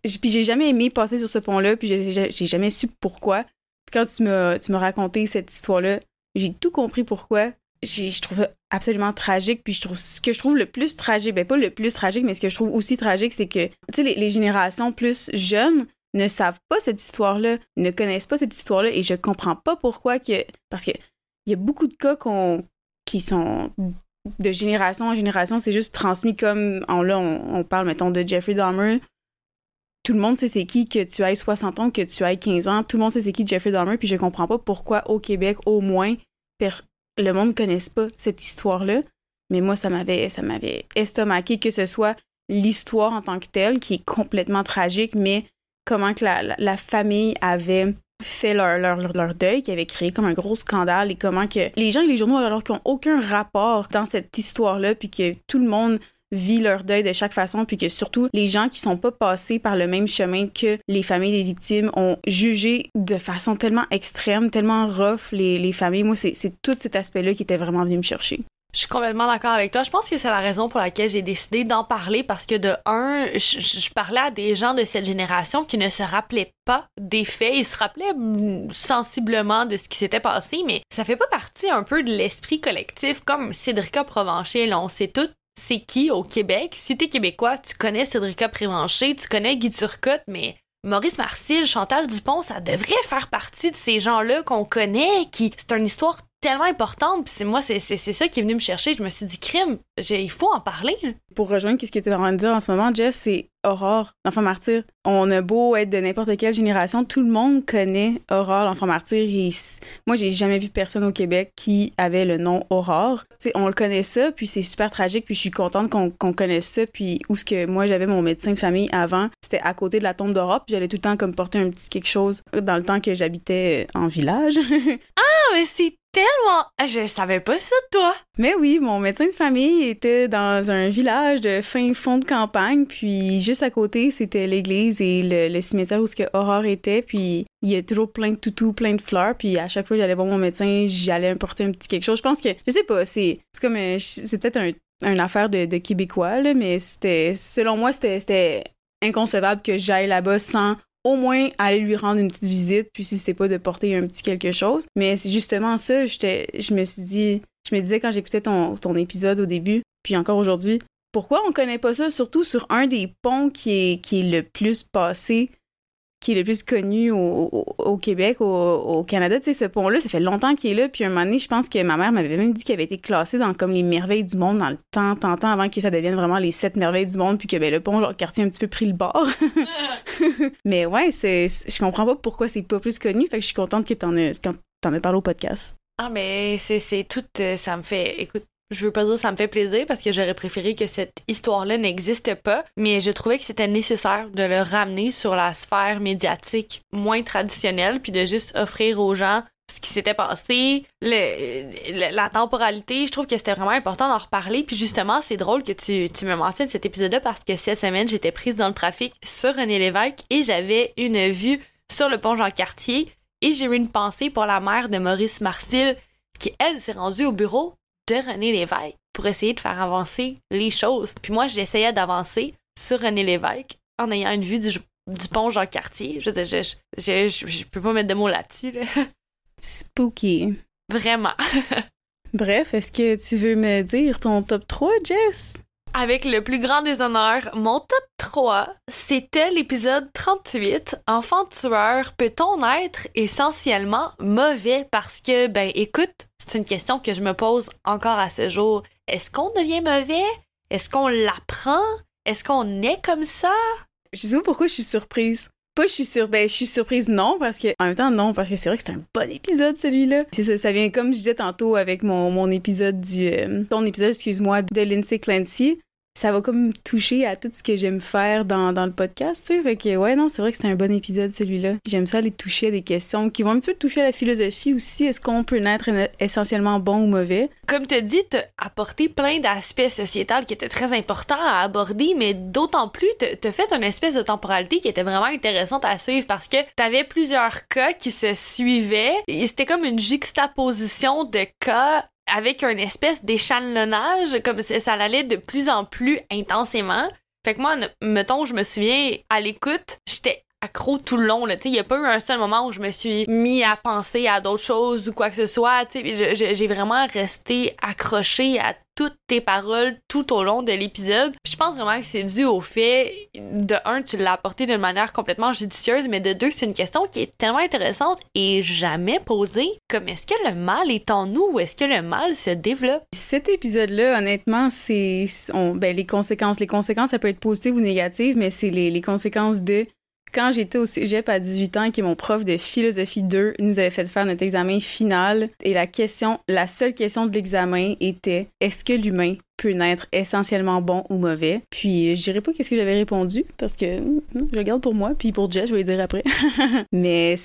Puis j'ai jamais aimé passer sur ce pont-là, puis j'ai- jamais su pourquoi. Puis quand tu m'as raconté cette histoire-là, j'ai tout compris pourquoi. Je trouve ça absolument tragique. Puis je trouve ce que je trouve le plus tragique, ben pas le plus tragique, mais ce que je trouve aussi tragique, c'est que, tu sais, les générations plus jeunes ne savent pas cette histoire-là, ne connaissent pas cette histoire-là, et je comprends pas pourquoi que. Parce que il y a beaucoup de cas qu'on qui sont de génération en génération, c'est juste transmis comme là on, parle mettons de Jeffrey Dahmer. Tout le monde sait c'est qui que tu aies 60 ans, que tu aies 15 ans, tout le monde sait c'est qui Jeffrey Dahmer, puis je comprends pas pourquoi au Québec au moins le monde ne connaisse pas cette histoire-là. Mais moi ça m'avait ça m'avait estomaqué que ce soit l'histoire en tant que telle qui est complètement tragique, mais comment que la, famille avait fait leur, deuil, qui avait créé comme un gros scandale et comment que les gens et les journaux, alors qu'ils n'ont aucun rapport dans cette histoire-là, puis que tout le monde vit leur deuil de chaque façon, puis que surtout les gens qui sont pas passés par le même chemin que les familles des victimes ont jugé de façon tellement extrême, tellement rough les, les familles. Moi, c'est tout cet aspect-là qui était vraiment venu me chercher. Je suis complètement d'accord avec toi. Je pense que c'est la raison pour laquelle j'ai décidé d'en parler parce que de un, je, parlais à des gens de cette génération qui ne se rappelaient pas des faits. Ils se rappelaient sensiblement de ce qui s'était passé, mais ça fait pas partie un peu de l'esprit collectif comme Cédrica Provencher. Là, on sait tout c'est qui au Québec. Si t'es québécois, tu connais Cédrica Prévencher, tu connais Guy Turcotte, mais Maurice Marcil, Chantal Dupont, ça devrait faire partie de ces gens-là qu'on connaît, qui c'est une histoire tellement importante. Puis c'est moi, c'est ça qui est venu me chercher. Je me suis dit, crime, il faut en parler. Pour rejoindre ce que tu es en train de dire en ce moment, Jess, c'est Aurore, l'enfant martyr. On a beau être de n'importe quelle génération, tout le monde connaît Aurore, l'enfant martyr. Et moi, j'ai jamais vu personne au Québec qui avait le nom Aurore. On le connaît ça, puis c'est super tragique, puis je suis contente qu'on qu'on connaisse ça. Puis où ce que moi, j'avais mon médecin de famille avant, c'était à côté de la tombe d'Aurore, puis j'allais tout le temps comme porter un petit quelque chose dans le temps que j'habitais en village. Ah, mais c'est tellement. Ah, Je savais pas ça, toi. Mais oui, mon médecin de famille était dans un village de fin fond de campagne, puis juste à côté, c'était l'église et le, cimetière où ce que Aurore était, puis il y a toujours plein de toutous, plein de fleurs, puis à chaque fois que j'allais voir mon médecin, j'allais importer un petit quelque chose. Je pense que, je sais pas, c'est comme, c'est peut-être un, une affaire de, de Québécois, là, mais c'était, selon moi, c'était inconcevable que j'aille là-bas sans au moins aller lui rendre une petite visite, puis si c'était pas de porter un petit quelque chose. Mais c'est justement ça, je me suis dit, je me disais quand j'écoutais ton, ton épisode au début, puis encore aujourd'hui, pourquoi on connaît pas ça, surtout sur un des ponts qui est, qui est le plus passé, qui est le plus connu au, au, Québec, au, Canada. Tu sais, ce pont-là, ça fait longtemps qu'il est là, puis un moment donné, je pense que ma mère m'avait même dit qu'il avait été classé dans comme les merveilles du monde dans le temps, tant, tant avant que ça devienne vraiment les sept merveilles du monde, puis que ben, le pont, genre, quartier un petit peu pris le bord. Mais ouais, c'est, je comprends pas pourquoi c'est pas plus connu, fait que je suis contente que t'en quand t'en parlé au podcast. Ah, mais c'est c'est tout. euh, ça me fait. Écoute. Je veux pas dire ça me fait plaisir parce que j'aurais préféré que cette histoire-là n'existe pas, mais je trouvais que c'était nécessaire de le ramener sur la sphère médiatique moins traditionnelle, puis de juste offrir aux gens ce qui s'était passé, la temporalité. Je trouve que c'était vraiment important d'en reparler. Puis justement, c'est drôle que tu, tu me mentionnes cet épisode-là parce que cette semaine, j'étais prise dans le trafic sur René Lévesque et j'avais une vue sur le pont Jean-Cartier et j'ai eu une pensée pour la mère de Maurice Marcil qui, elle, s'est rendue au bureau de René Lévesque pour essayer de faire avancer les choses. Puis moi, j'essayais d'avancer sur René Lévesque en ayant une vue du du pont Jean-Cartier. Je, veux dire, je, je, je, je peux pas mettre de mots là-dessus. Là. Spooky. Vraiment. Bref, est-ce que tu veux me dire ton top 3, Jess? Avec le plus grand des honneurs, mon top 3, c'était l'épisode 38. Enfant tueur, peut-on être essentiellement mauvais? Parce que, ben, écoute, c'est une question que je me pose encore à ce jour. Est-ce qu'on devient mauvais? Est-ce qu'on l'apprend? Est-ce qu'on est comme ça? Je sais pas pourquoi je suis surprise. Je suis sur ben je suis surprise non parce que en même temps non parce que c'est vrai que c'est un bon épisode celui-là. C'est ça ça vient comme je disais tantôt avec mon, mon épisode du euh, ton épisode excuse-moi de Lindsay Clancy ça va comme toucher à tout ce que j'aime faire dans, le podcast, tu sais. Fait que, ouais, non, c'est vrai que c'est un bon épisode, celui-là. J'aime ça aller toucher à des questions qui vont un petit peu toucher à la philosophie aussi. Est-ce qu'on peut naître essentiellement bon ou mauvais? Comme tu dis, t'as apporté plein d'aspects sociétals qui étaient très importants à aborder, mais d'autant plus, t'as fait une espèce de temporalité qui était vraiment intéressante à suivre parce que t'avais plusieurs cas qui se suivaient c'était comme une juxtaposition de cas avec un espèce d'échelonnage, comme ça, ça allait de plus en plus intensément. Fait que moi, mettons, je me souviens, à l'écoute, j'étais accro tout le long. Il n'y a pas eu un seul moment où je me suis mis à penser à d'autres choses ou quoi que ce soit. J'ai vraiment resté accroché à toutes tes paroles tout au long de l'épisode. Je pense vraiment que c'est dû au fait, de un, tu l'as apporté d'une manière complètement judicieuse, mais de deux, c'est une question qui est tellement intéressante et jamais posée, comme est-ce que le mal est en nous ou est-ce que le mal se développe? Cet épisode-là, honnêtement, c'est ben, les conséquences. Les conséquences, ça peut être positives ou négatives, mais c'est les conséquences de quand j'étais au cégep à 18 ans, qui mon prof de philosophie 2 nous avait fait faire notre examen final, et la question, la seule question de l'examen était est-ce que l'humain peut naître essentiellement bon ou mauvais? Puis je dirais pas qu'est-ce que j'avais répondu, parce que hmm, je le garde pour moi, puis pour Jess, je vais le dire après. Mais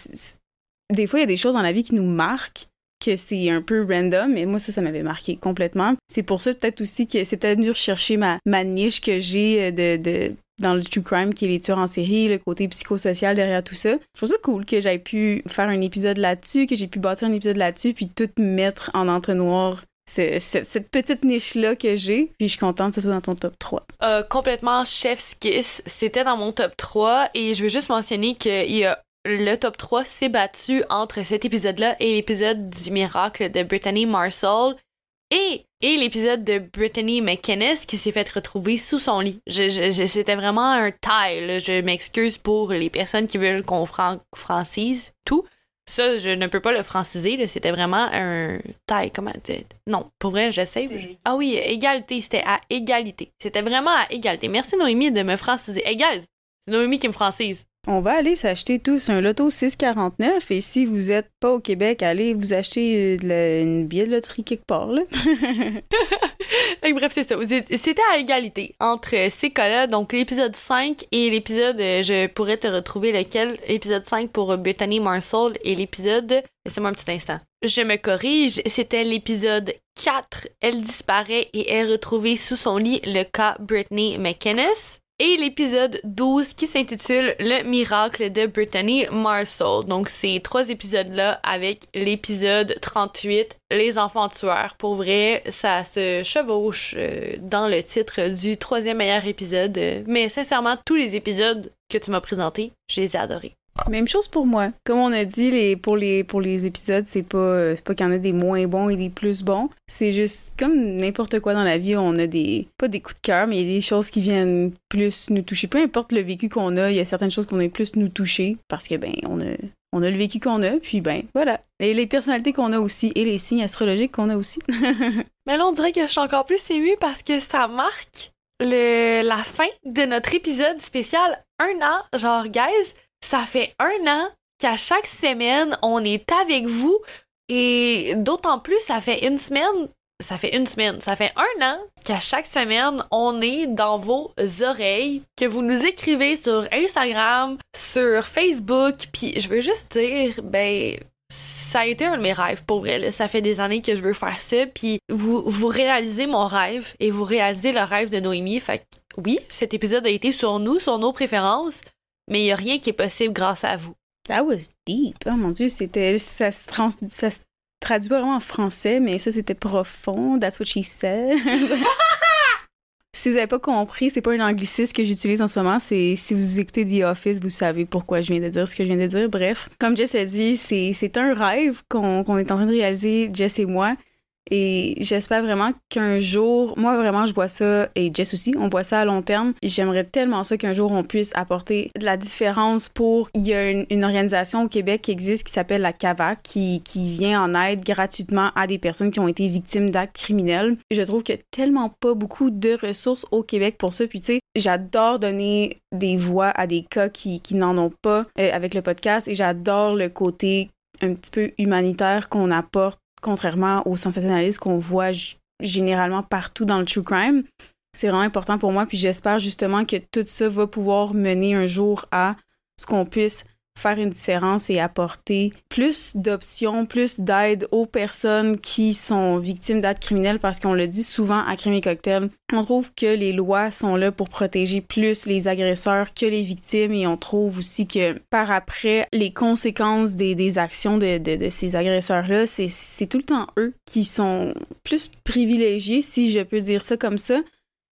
des fois, il y a des choses dans la vie qui nous marquent que c'est un peu random, mais moi, ça, ça m'avait marqué complètement. C'est pour ça, peut-être aussi, que c'est peut-être venu rechercher ma, niche que j'ai de, de, dans le true crime qui est les tueurs en série, le côté psychosocial derrière tout ça. Je trouve ça cool que j'aie pu faire un épisode là-dessus, que j'ai pu bâtir un épisode là-dessus, puis tout mettre en entonnoir cette petite niche-là que j'ai, puis je suis contente que ça soit dans ton top 3. Euh, complètement chef's kiss, c'était dans mon top 3, et je veux juste mentionner a le top 3 s'est battu entre cet épisode-là et l'épisode du miracle de Brittany Marshall et, et l'épisode de Brittany McKennis qui s'est fait retrouver sous son lit. Je, c'était vraiment un tie. Je m'excuse pour les personnes qui veulent qu'on francise tout. Ça, je ne peux pas le franciser. C'était vraiment un taille. Comment dire? Non, pour vrai, j'essaie. Ah oui, égalité. C'était à égalité. C'était vraiment à égalité. Merci Noémie de me franciser. Hey c'est Noémie qui me francise on va aller s'acheter tous un loto 649 et si vous êtes pas au Québec, allez vous acheter euh, une billet de loterie quelque part. Là. Bref, c'est ça. C'était à égalité entre ces cas-là, donc l'épisode 5 et l'épisode, euh, je pourrais te retrouver lequel, l'épisode 5 pour Bethany Marshall et l'épisode, laissez-moi un petit instant. Je me corrige, c'était l'épisode 4, elle disparaît et est retrouvée sous son lit, le cas Brittany McInnes et l'épisode 12 qui s'intitule Le miracle de Brittany Marshall. Donc, ces trois épisodes-là avec l'épisode 38, Les enfants tueurs. Pour vrai, ça se chevauche euh, dans le titre du troisième meilleur épisode. Mais sincèrement, tous les épisodes que tu m'as présentés, je les ai adorés. Même chose pour moi. Comme on a dit, pour, les, épisodes, c'est pas, euh, pas qu'il y en a des moins bons et des plus bons. C'est juste comme n'importe quoi dans la vie, on a des, pas des coups de cœur, mais il y a des choses qui viennent plus nous toucher. Peu importe le vécu qu'on a, il y a certaines choses qu'on a plus nous toucher parce que, ben, on a, le vécu qu'on a, puis ben, voilà. Et les personnalités qu'on a aussi et les signes astrologiques qu'on a aussi. mais là, on dirait que je suis encore plus émue parce que ça marque la fin de notre épisode spécial un an, genre, guys ça fait un an qu'à chaque semaine, on est avec vous. Et d'autant plus, ça fait une semaine. Ça fait une semaine. Ça fait un an qu'à chaque semaine, on est dans vos oreilles, que vous nous écrivez sur Instagram, sur Facebook. Puis je veux juste dire, ben, ça a été un de mes rêves pour vrai. Ça fait des années que je veux faire ça. Puis vous, vous réalisez mon rêve et vous réalisez le rêve de Noémie. Fait que oui, cet épisode a été sur nous, sur nos préférences mais il n'y a rien qui est possible grâce à vous. That was deep. Oh mon Dieu, c'était. Ça se, trans, ça traduit vraiment en français, mais ça, c'était profond. That's what she said. Si vous avez pas compris, c'est pas un anglicisme que j'utilise en ce moment. C'est si vous écoutez The Office, vous savez pourquoi je viens de dire ce que je viens de dire. Bref, comme Jess a dit, c'est un rêve qu'on qu'on est en train de réaliser, Jess et moi. Et j'espère vraiment qu'un jour, moi vraiment je vois ça, et Jess aussi, on voit ça à long terme. J'aimerais tellement ça qu'un jour on puisse apporter de la différence pour... Il y a une, organisation au Québec qui existe qui s'appelle la CAVA, qui, vient en aide gratuitement à des personnes qui ont été victimes d'actes criminels. Je trouve qu'il a tellement pas beaucoup de ressources au Québec pour ça. Puis tu sais, j'adore donner des voix à des cas qui, qui n'en ont pas euh, avec le podcast et j'adore le côté un petit peu humanitaire qu'on apporte contrairement au sensationnalisme qu'on voit généralement partout dans le true crime. C'est vraiment important pour moi, puis j'espère justement que tout ça va pouvoir mener un jour à ce qu'on puisse faire une différence et apporter plus d'options, plus d'aide aux personnes qui sont victimes d'actes criminels parce qu'on le dit souvent à Crime et Cocktail. On trouve que les lois sont là pour protéger plus les agresseurs que les victimes et on trouve aussi que par après, les conséquences des, des actions de, de, de ces agresseurs-là, c'est tout le temps eux qui sont plus privilégiés, si je peux dire ça comme ça,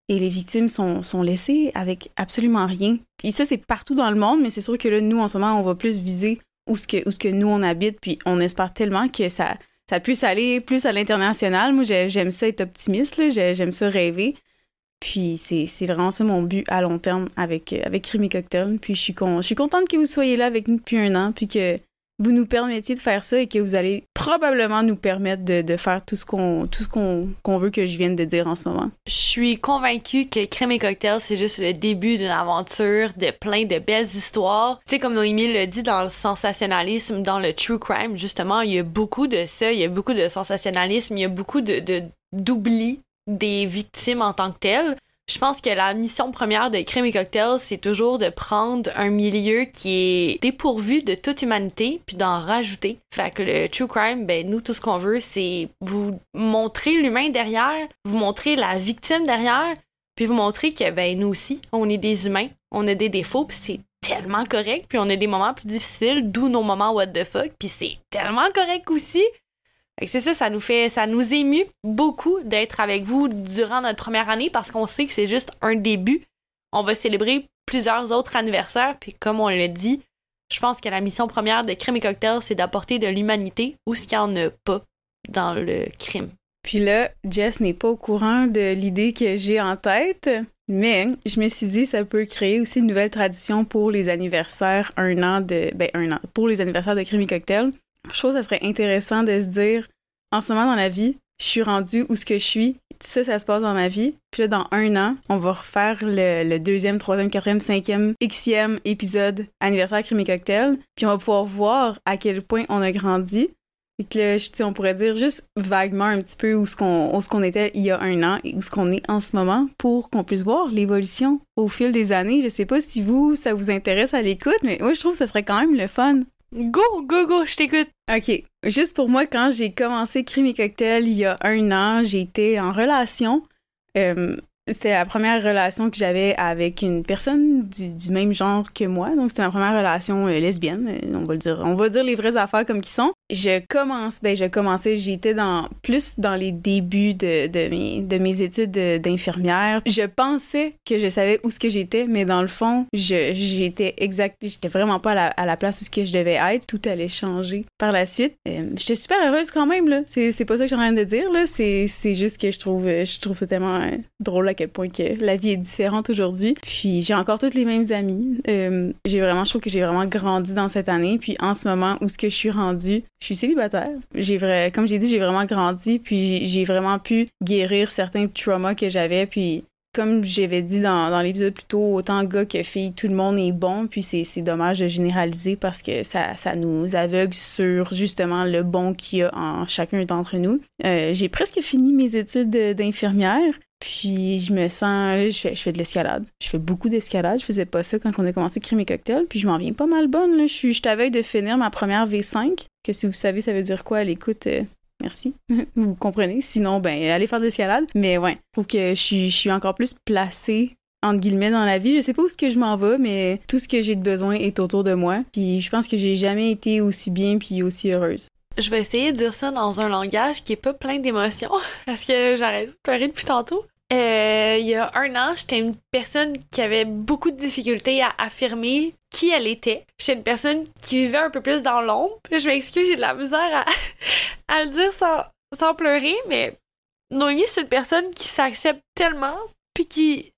et les victimes sont, sont laissées avec absolument rien. Et ça, c'est partout dans le monde, mais c'est sûr que là, nous, en ce moment, on va plus viser où ce que, où ce que nous, on habite, puis on espère tellement que ça, ça puisse aller plus à l'international. Moi, j'aime ça être optimiste, j'aime ça rêver. Puis c'est vraiment ça mon but à long terme avec, avec Crime Cocktail. Puis je suis, con, je suis contente que vous soyez là avec nous depuis un an, puis que vous nous permettiez de faire ça et que vous allez probablement nous permettre de, faire tout ce qu'on tout ce qu'on qu'on veut que je vienne de dire en ce moment. Je suis convaincue que Crème et Cocktail, c'est juste le début d'une aventure de plein de belles histoires. Tu sais, comme Noémie le dit dans le sensationnalisme, dans le true crime, justement, il y a beaucoup de ça, il y a beaucoup de sensationnalisme, il y a beaucoup de d'oubli des victimes en tant que telles. Je pense que la mission première de Crime et Cocktail, c'est toujours de prendre un milieu qui est dépourvu de toute humanité, puis d'en rajouter. Fait que le true crime, ben nous, tout ce qu'on veut, c'est vous montrer l'humain derrière, vous montrer la victime derrière, puis vous montrer que ben nous aussi, on est des humains, on a des défauts, puis c'est tellement correct, puis on a des moments plus difficiles, d'où nos moments what the fuck, puis c'est tellement correct aussi c'est ça, ça nous fait, ça nous émue beaucoup d'être avec vous durant notre première année parce qu'on sait que c'est juste un début. On va célébrer plusieurs autres anniversaires, puis comme on l'a dit, je pense que la mission première de Crime et Cocktail, c'est d'apporter de l'humanité où ce qu'il n'y en a pas dans le crime. Puis là, Jess n'est pas au courant de l'idée que j'ai en tête, mais je me suis dit ça peut créer aussi une nouvelle tradition pour les anniversaires, un an de, ben un an, pour les anniversaires de Crime et Cocktail je trouve que ça serait intéressant de se dire, en ce moment dans la vie, je suis rendue où ce que je suis, ça, ça se passe dans ma vie. Puis là, dans un an, on va refaire le, deuxième, troisième, quatrième, cinquième, xième épisode anniversaire Crime et Cocktail. Puis on va pouvoir voir à quel point on a grandi. Et que là, on pourrait dire juste vaguement un petit peu où ce qu'on était il y a un an et où ce qu'on est en ce moment pour qu'on puisse voir l'évolution au fil des années. Je sais pas si vous, ça vous intéresse à l'écoute, mais moi, je trouve que ça serait quand même le fun. Go, go, go, je t'écoute. OK. Juste pour moi, quand j'ai commencé Crime et Cocktail il y a un an, j'étais en relation. Euh, c'était la première relation que j'avais avec une personne du, même genre que moi. Donc, c'était ma première relation euh, lesbienne. Euh, on va le dire. On va dire les vraies affaires comme qui sont. Je commence, ben, je commençais, j'étais dans, plus dans les débuts de, de mes, de mes études d'infirmière. Je pensais que je savais où ce que j'étais, mais dans le fond, je, j'étais exact, j'étais vraiment pas à la, place où ce que je devais être. Tout allait changer par la suite. Euh, j'étais super heureuse quand même, là. C'est, pas ça que j'ai rien de dire, là. C'est, c'est juste que je trouve, je trouve ça tellement drôle à quel point que la vie est différente aujourd'hui. Puis j'ai encore toutes les mêmes amis. Euh, j'ai vraiment, je trouve que j'ai vraiment grandi dans cette année. Puis en ce moment, où ce que je suis rendue, je suis célibataire. J'ai vrai, comme j'ai dit, j'ai vraiment grandi. Puis j'ai vraiment pu guérir certains traumas que j'avais. Puis comme j'avais dit dans, dans l'épisode plus tôt, autant gars que filles, tout le monde est bon, puis c'est dommage de généraliser parce que ça, ça nous aveugle sur justement le bon qu'il y a en chacun d'entre nous. Euh, j'ai presque fini mes études d'infirmière, puis je me sens. Je fais, je fais de l'escalade. Je fais beaucoup d'escalade. Je faisais pas ça quand on a commencé Crime et Cocktail. Puis je m'en viens pas mal bonne. Là. Je suis à veille de finir ma première V5. Que si vous savez, ça veut dire quoi à l'écoute. Euh, merci. vous comprenez. Sinon, ben, allez faire de l'escalade. Mais ouais, je trouve que je suis, je suis encore plus placée entre guillemets dans la vie. Je sais pas où ce que je m'en vais, mais tout ce que j'ai de besoin est autour de moi. Puis je pense que j'ai jamais été aussi bien puis aussi heureuse. Je vais essayer de dire ça dans un langage qui est pas plein d'émotions parce que j'arrête de pleurer depuis tantôt. Euh, il y a un an, j'étais une personne qui avait beaucoup de difficultés à affirmer qui elle était. J'étais une personne qui vivait un peu plus dans l'ombre. Je m'excuse, j'ai de la misère à, le dire sans, pleurer, mais Noémie, c'est une personne qui s'accepte tellement, puis qui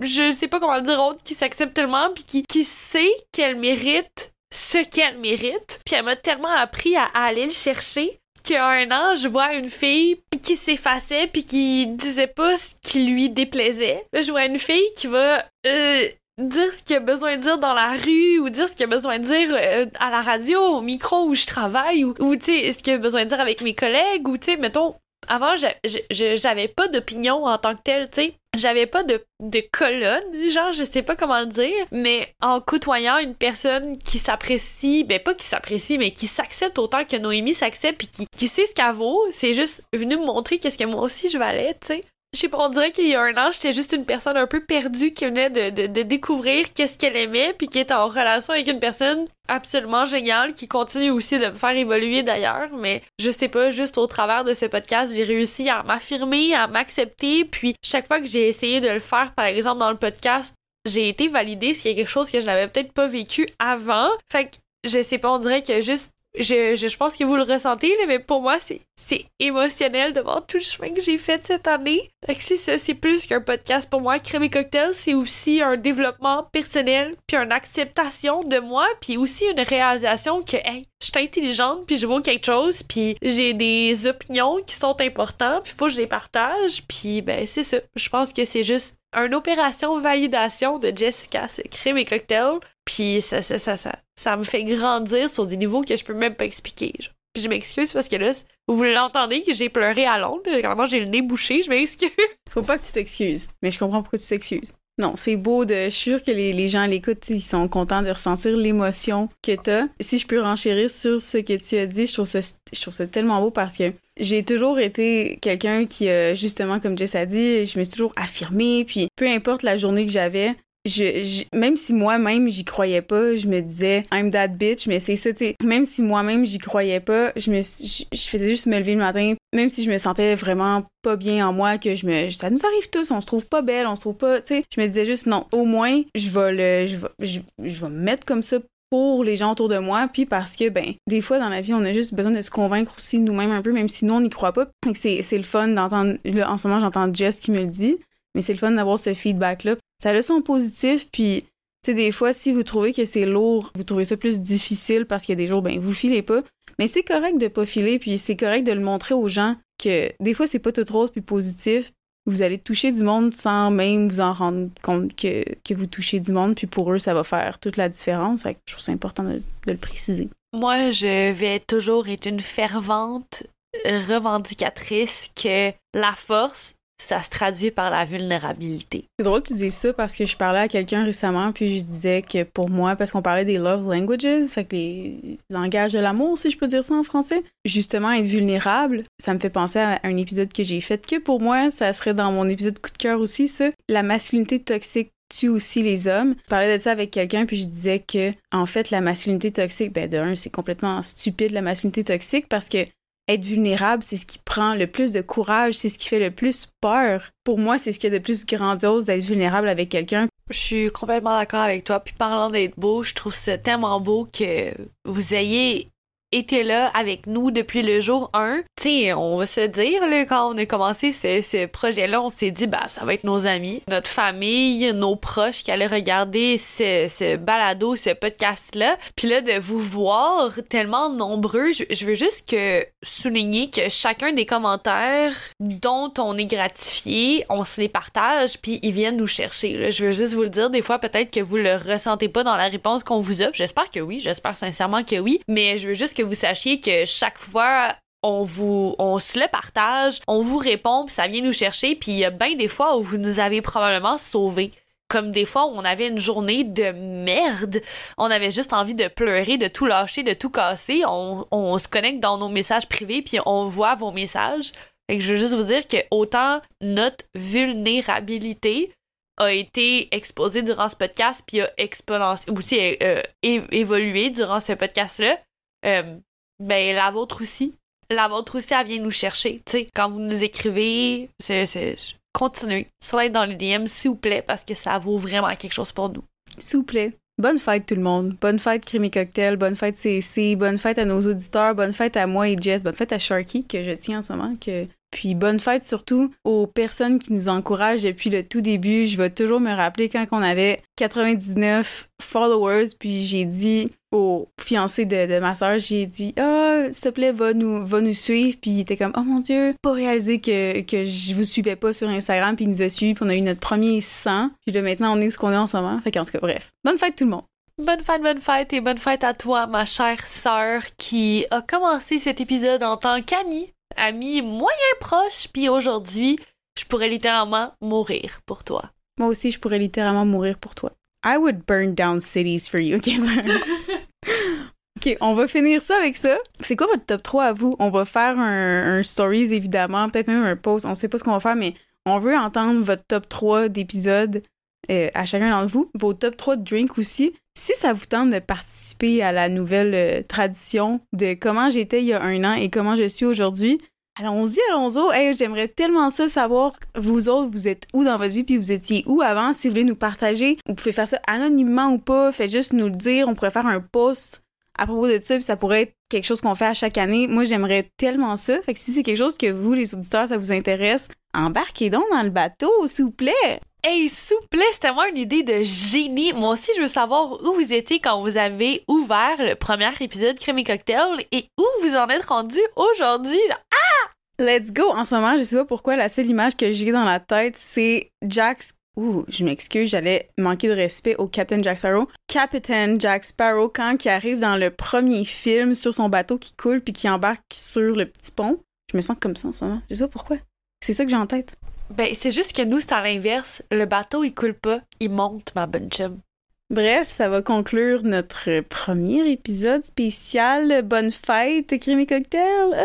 je sais pas comment le dire autre, qui s'accepte tellement, puis qui, qui sait qu'elle mérite ce qu'elle mérite. Puis elle m'a tellement appris à, aller le chercher qu'à un an, je vois une fille qui s'effaçait puis qui disait pas ce qui lui déplaisait. Je vois une fille qui va euh, dire ce qu'il a besoin de dire dans la rue ou dire ce qu'il a besoin de dire euh, à la radio, au micro où je travaille ou, ou tu sais, ce qu'il a besoin de dire avec mes collègues ou tu sais, mettons, avant, j'avais pas d'opinion en tant que telle, tu sais. J'avais pas de, de colonne, genre, je sais pas comment le dire, mais en côtoyant une personne qui s'apprécie, ben pas qui s'apprécie, mais qui s'accepte autant que Noémie s'accepte, et qui, qui sait ce qu'elle vaut, c'est juste venu me montrer qu'est-ce que moi aussi je valais, tu sais. Je sais pas, on dirait qu'il y a un an, j'étais juste une personne un peu perdue qui venait de, de, découvrir qu'est-ce qu'elle aimait, puis qui était en relation avec une personne absolument géniale qui continue aussi de me faire évoluer d'ailleurs. Mais je sais pas, juste au travers de ce podcast, j'ai réussi à m'affirmer, à m'accepter, puis chaque fois que j'ai essayé de le faire, par exemple dans le podcast, j'ai été validée, ce qui est quelque chose que je n'avais peut-être pas vécu avant. Fait que je sais pas, on dirait que juste je, je, pense que vous le ressentez, mais pour moi, c'est, émotionnel de voir tout le chemin que j'ai fait cette année. Fait que c'est ça, c'est plus qu'un podcast pour moi. Crème et cocktail, c'est aussi un développement personnel, puis une acceptation de moi, puis aussi une réalisation que, hey, je suis intelligente, puis je vaux quelque chose, puis j'ai des opinions qui sont importantes, puis faut que je les partage, puis ben c'est ça. Je pense que c'est juste une opération validation de Jessica, c'est crème et cocktail. Puis ça, ça, ça, ça, ça me fait grandir sur des niveaux que je peux même pas expliquer. Je m'excuse parce que là, vous l'entendez que j'ai pleuré à Londres. Vraiment, j'ai le nez bouché, je m'excuse. Faut pas que tu t'excuses, mais je comprends pourquoi tu t'excuses. Non, c'est beau de. Je suis sûre que les, les gens l'écoutent, ils sont contents de ressentir l'émotion que t'as. Si je peux renchérir sur ce que tu as dit, je trouve ça, je trouve ça tellement beau parce que j'ai toujours été quelqu'un qui, justement, comme Jess a dit, je me suis toujours affirmée, puis peu importe la journée que j'avais, je, même si moi-même j'y croyais pas, je me disais I'm that bitch, mais c'est ça, tu sais. Même si moi-même j'y croyais pas, je me, je, faisais juste me lever le matin, même si je me sentais vraiment pas bien en moi, que je me, ça nous arrive tous, on se trouve pas belle, on se trouve pas, tu sais. Je me disais juste non, au moins je vais le, je vais, je, vais me mettre comme ça pour les gens autour de moi, puis parce que, ben, des fois dans la vie, on a juste besoin de se convaincre aussi nous-mêmes un peu, même si nous, on n'y croit pas. C'est le fun d'entendre, en ce moment, j'entends Jess qui me le dit, mais c'est le fun d'avoir ce feedback-là. Ça a son positif, puis tu sais, des fois, si vous trouvez que c'est lourd, vous trouvez ça plus difficile parce qu'il y a des jours, ben, vous filez pas. Mais c'est correct de pas filer, puis c'est correct de le montrer aux gens que des fois, c'est pas tout rose puis positif. Vous allez toucher du monde sans même vous en rendre compte que, que vous touchez du monde, puis pour eux, ça va faire toute la différence. Fait que je trouve ça important de le préciser. Moi, je vais toujours être une fervente revendicatrice que la force, ça se traduit par la vulnérabilité. C'est drôle que tu dises ça parce que je parlais à quelqu'un récemment puis je disais que pour moi, parce qu'on parlait des love languages, fait que les langages de l'amour, si je peux dire ça en français, justement être vulnérable, ça me fait penser à un épisode que j'ai fait que pour moi, ça serait dans mon épisode coup de cœur aussi, ça. La masculinité toxique tue aussi les hommes. Je parlais de ça avec quelqu'un puis je disais que en fait la masculinité toxique ben d'un c'est complètement stupide la masculinité toxique parce que être vulnérable, c'est ce qui prend le plus de courage, c'est ce qui fait le plus peur. Pour moi, c'est ce qui est de plus grandiose d'être vulnérable avec quelqu'un. Je suis complètement d'accord avec toi. Puis parlant d'être beau, je trouve ça tellement beau que vous ayez était là avec nous depuis le jour 1. Tu on va se dire, là, quand on a commencé ce, ce projet-là, on s'est dit, bah, ça va être nos amis, notre famille, nos proches qui allaient regarder ce, ce balado, ce podcast-là. Puis là, de vous voir tellement nombreux, je, veux juste que souligner que chacun des commentaires dont on est gratifié, on se les partage, puis ils viennent nous chercher. Je veux juste vous le dire, des fois, peut-être que vous le ressentez pas dans la réponse qu'on vous offre. J'espère que oui, j'espère sincèrement que oui, mais je veux juste que vous sachiez que chaque fois on vous on le partage, on vous répond, puis ça vient nous chercher, puis il y a bien des fois où vous nous avez probablement sauvés. Comme des fois où on avait une journée de merde, on avait juste envie de pleurer, de tout lâcher, de tout casser. On, se connecte dans nos messages privés puis on voit vos messages. Et je veux juste vous dire que autant notre vulnérabilité a été exposée durant ce podcast puis a exponentié aussi euh, évolué durant ce podcast là euh, ben la vôtre aussi. La vôtre aussi, elle vient nous chercher. Tu sais, quand vous nous écrivez, c'est, continuez. Slide dans les DM, s'il vous plaît, parce que ça vaut vraiment quelque chose pour nous. S'il vous plaît. Bonne fête tout le monde. Bonne fête Crémy Cocktail, bonne fête CC, bonne fête à nos auditeurs, bonne fête à moi et Jess, bonne fête à Sharky que je tiens en ce moment. Que... Puis bonne fête surtout aux personnes qui nous encouragent depuis le tout début. Je vais toujours me rappeler quand on avait 99 followers, puis j'ai dit au fiancé de, de ma soeur, j'ai dit Ah, s'il te plaît, va nous, va nous suivre. Puis il était comme Oh mon Dieu, pas réalisé que, que je vous suivais pas sur Instagram. Puis il nous a suivis, puis on a eu notre premier 100. Puis là, maintenant, on est ce qu'on est en ce moment. Fait qu'en tout cas, bref. Bonne fête tout le monde. Bonne fête, bonne fête et bonne fête à toi, ma chère sœur, qui a commencé cet épisode en tant qu'amie, amie moyen proche, puis aujourd'hui, je pourrais littéralement mourir pour toi. Moi aussi, je pourrais littéralement mourir pour toi. I would burn down cities for you. OK, On va finir ça avec ça. C'est quoi votre top 3 à vous? On va faire un, stories, évidemment, peut-être même un post. On sait pas ce qu'on va faire, mais on veut entendre votre top 3 d'épisodes euh, à chacun d'entre vous. Vos top 3 de drinks aussi. Si ça vous tente de participer à la nouvelle euh, tradition de comment j'étais il y a un an et comment je suis aujourd'hui, allons-y, allons-y. Hey, J'aimerais tellement ça savoir, vous autres, vous êtes où dans votre vie, puis vous étiez où avant? Si vous voulez nous partager, vous pouvez faire ça anonymement ou pas. Faites juste nous le dire. On pourrait faire un post à propos de ça, puis ça pourrait être quelque chose qu'on fait à chaque année. Moi, j'aimerais tellement ça. Fait que si c'est quelque chose que vous, les auditeurs, ça vous intéresse, embarquez donc dans le bateau, s'il vous plaît. Hey, s'il vous plaît, c'était moi une idée de génie. Moi aussi, je veux savoir où vous étiez quand vous avez ouvert le premier épisode Crémy Cocktail et où vous en êtes rendu aujourd'hui. Let's go! En ce moment, je sais pas pourquoi, la seule image que j'ai dans la tête, c'est Jax. Ouh, je m'excuse, j'allais manquer de respect au Captain Jack Sparrow. Captain Jack Sparrow, quand il arrive dans le premier film sur son bateau qui coule puis qui embarque sur le petit pont, je me sens comme ça en ce moment. Je sais pas pourquoi. C'est ça que j'ai en tête. Ben, c'est juste que nous, c'est à l'inverse. Le bateau, il coule pas, il monte, ma bonne chum. Bref, ça va conclure notre premier épisode spécial. Bonne fête, Crémy Cocktail!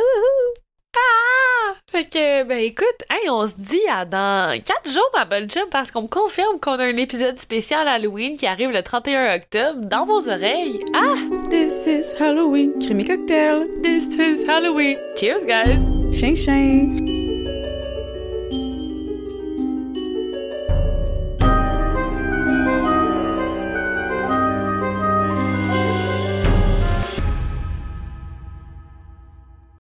Ah! Fait que, ben écoute, hey, on se dit à dans 4 jours, ma bonne chum, parce qu'on me confirme qu'on a un épisode spécial Halloween qui arrive le 31 octobre dans vos oreilles. Ah! This is Halloween, Crémy Cocktail! This is Halloween. Cheers, guys! Chien chien!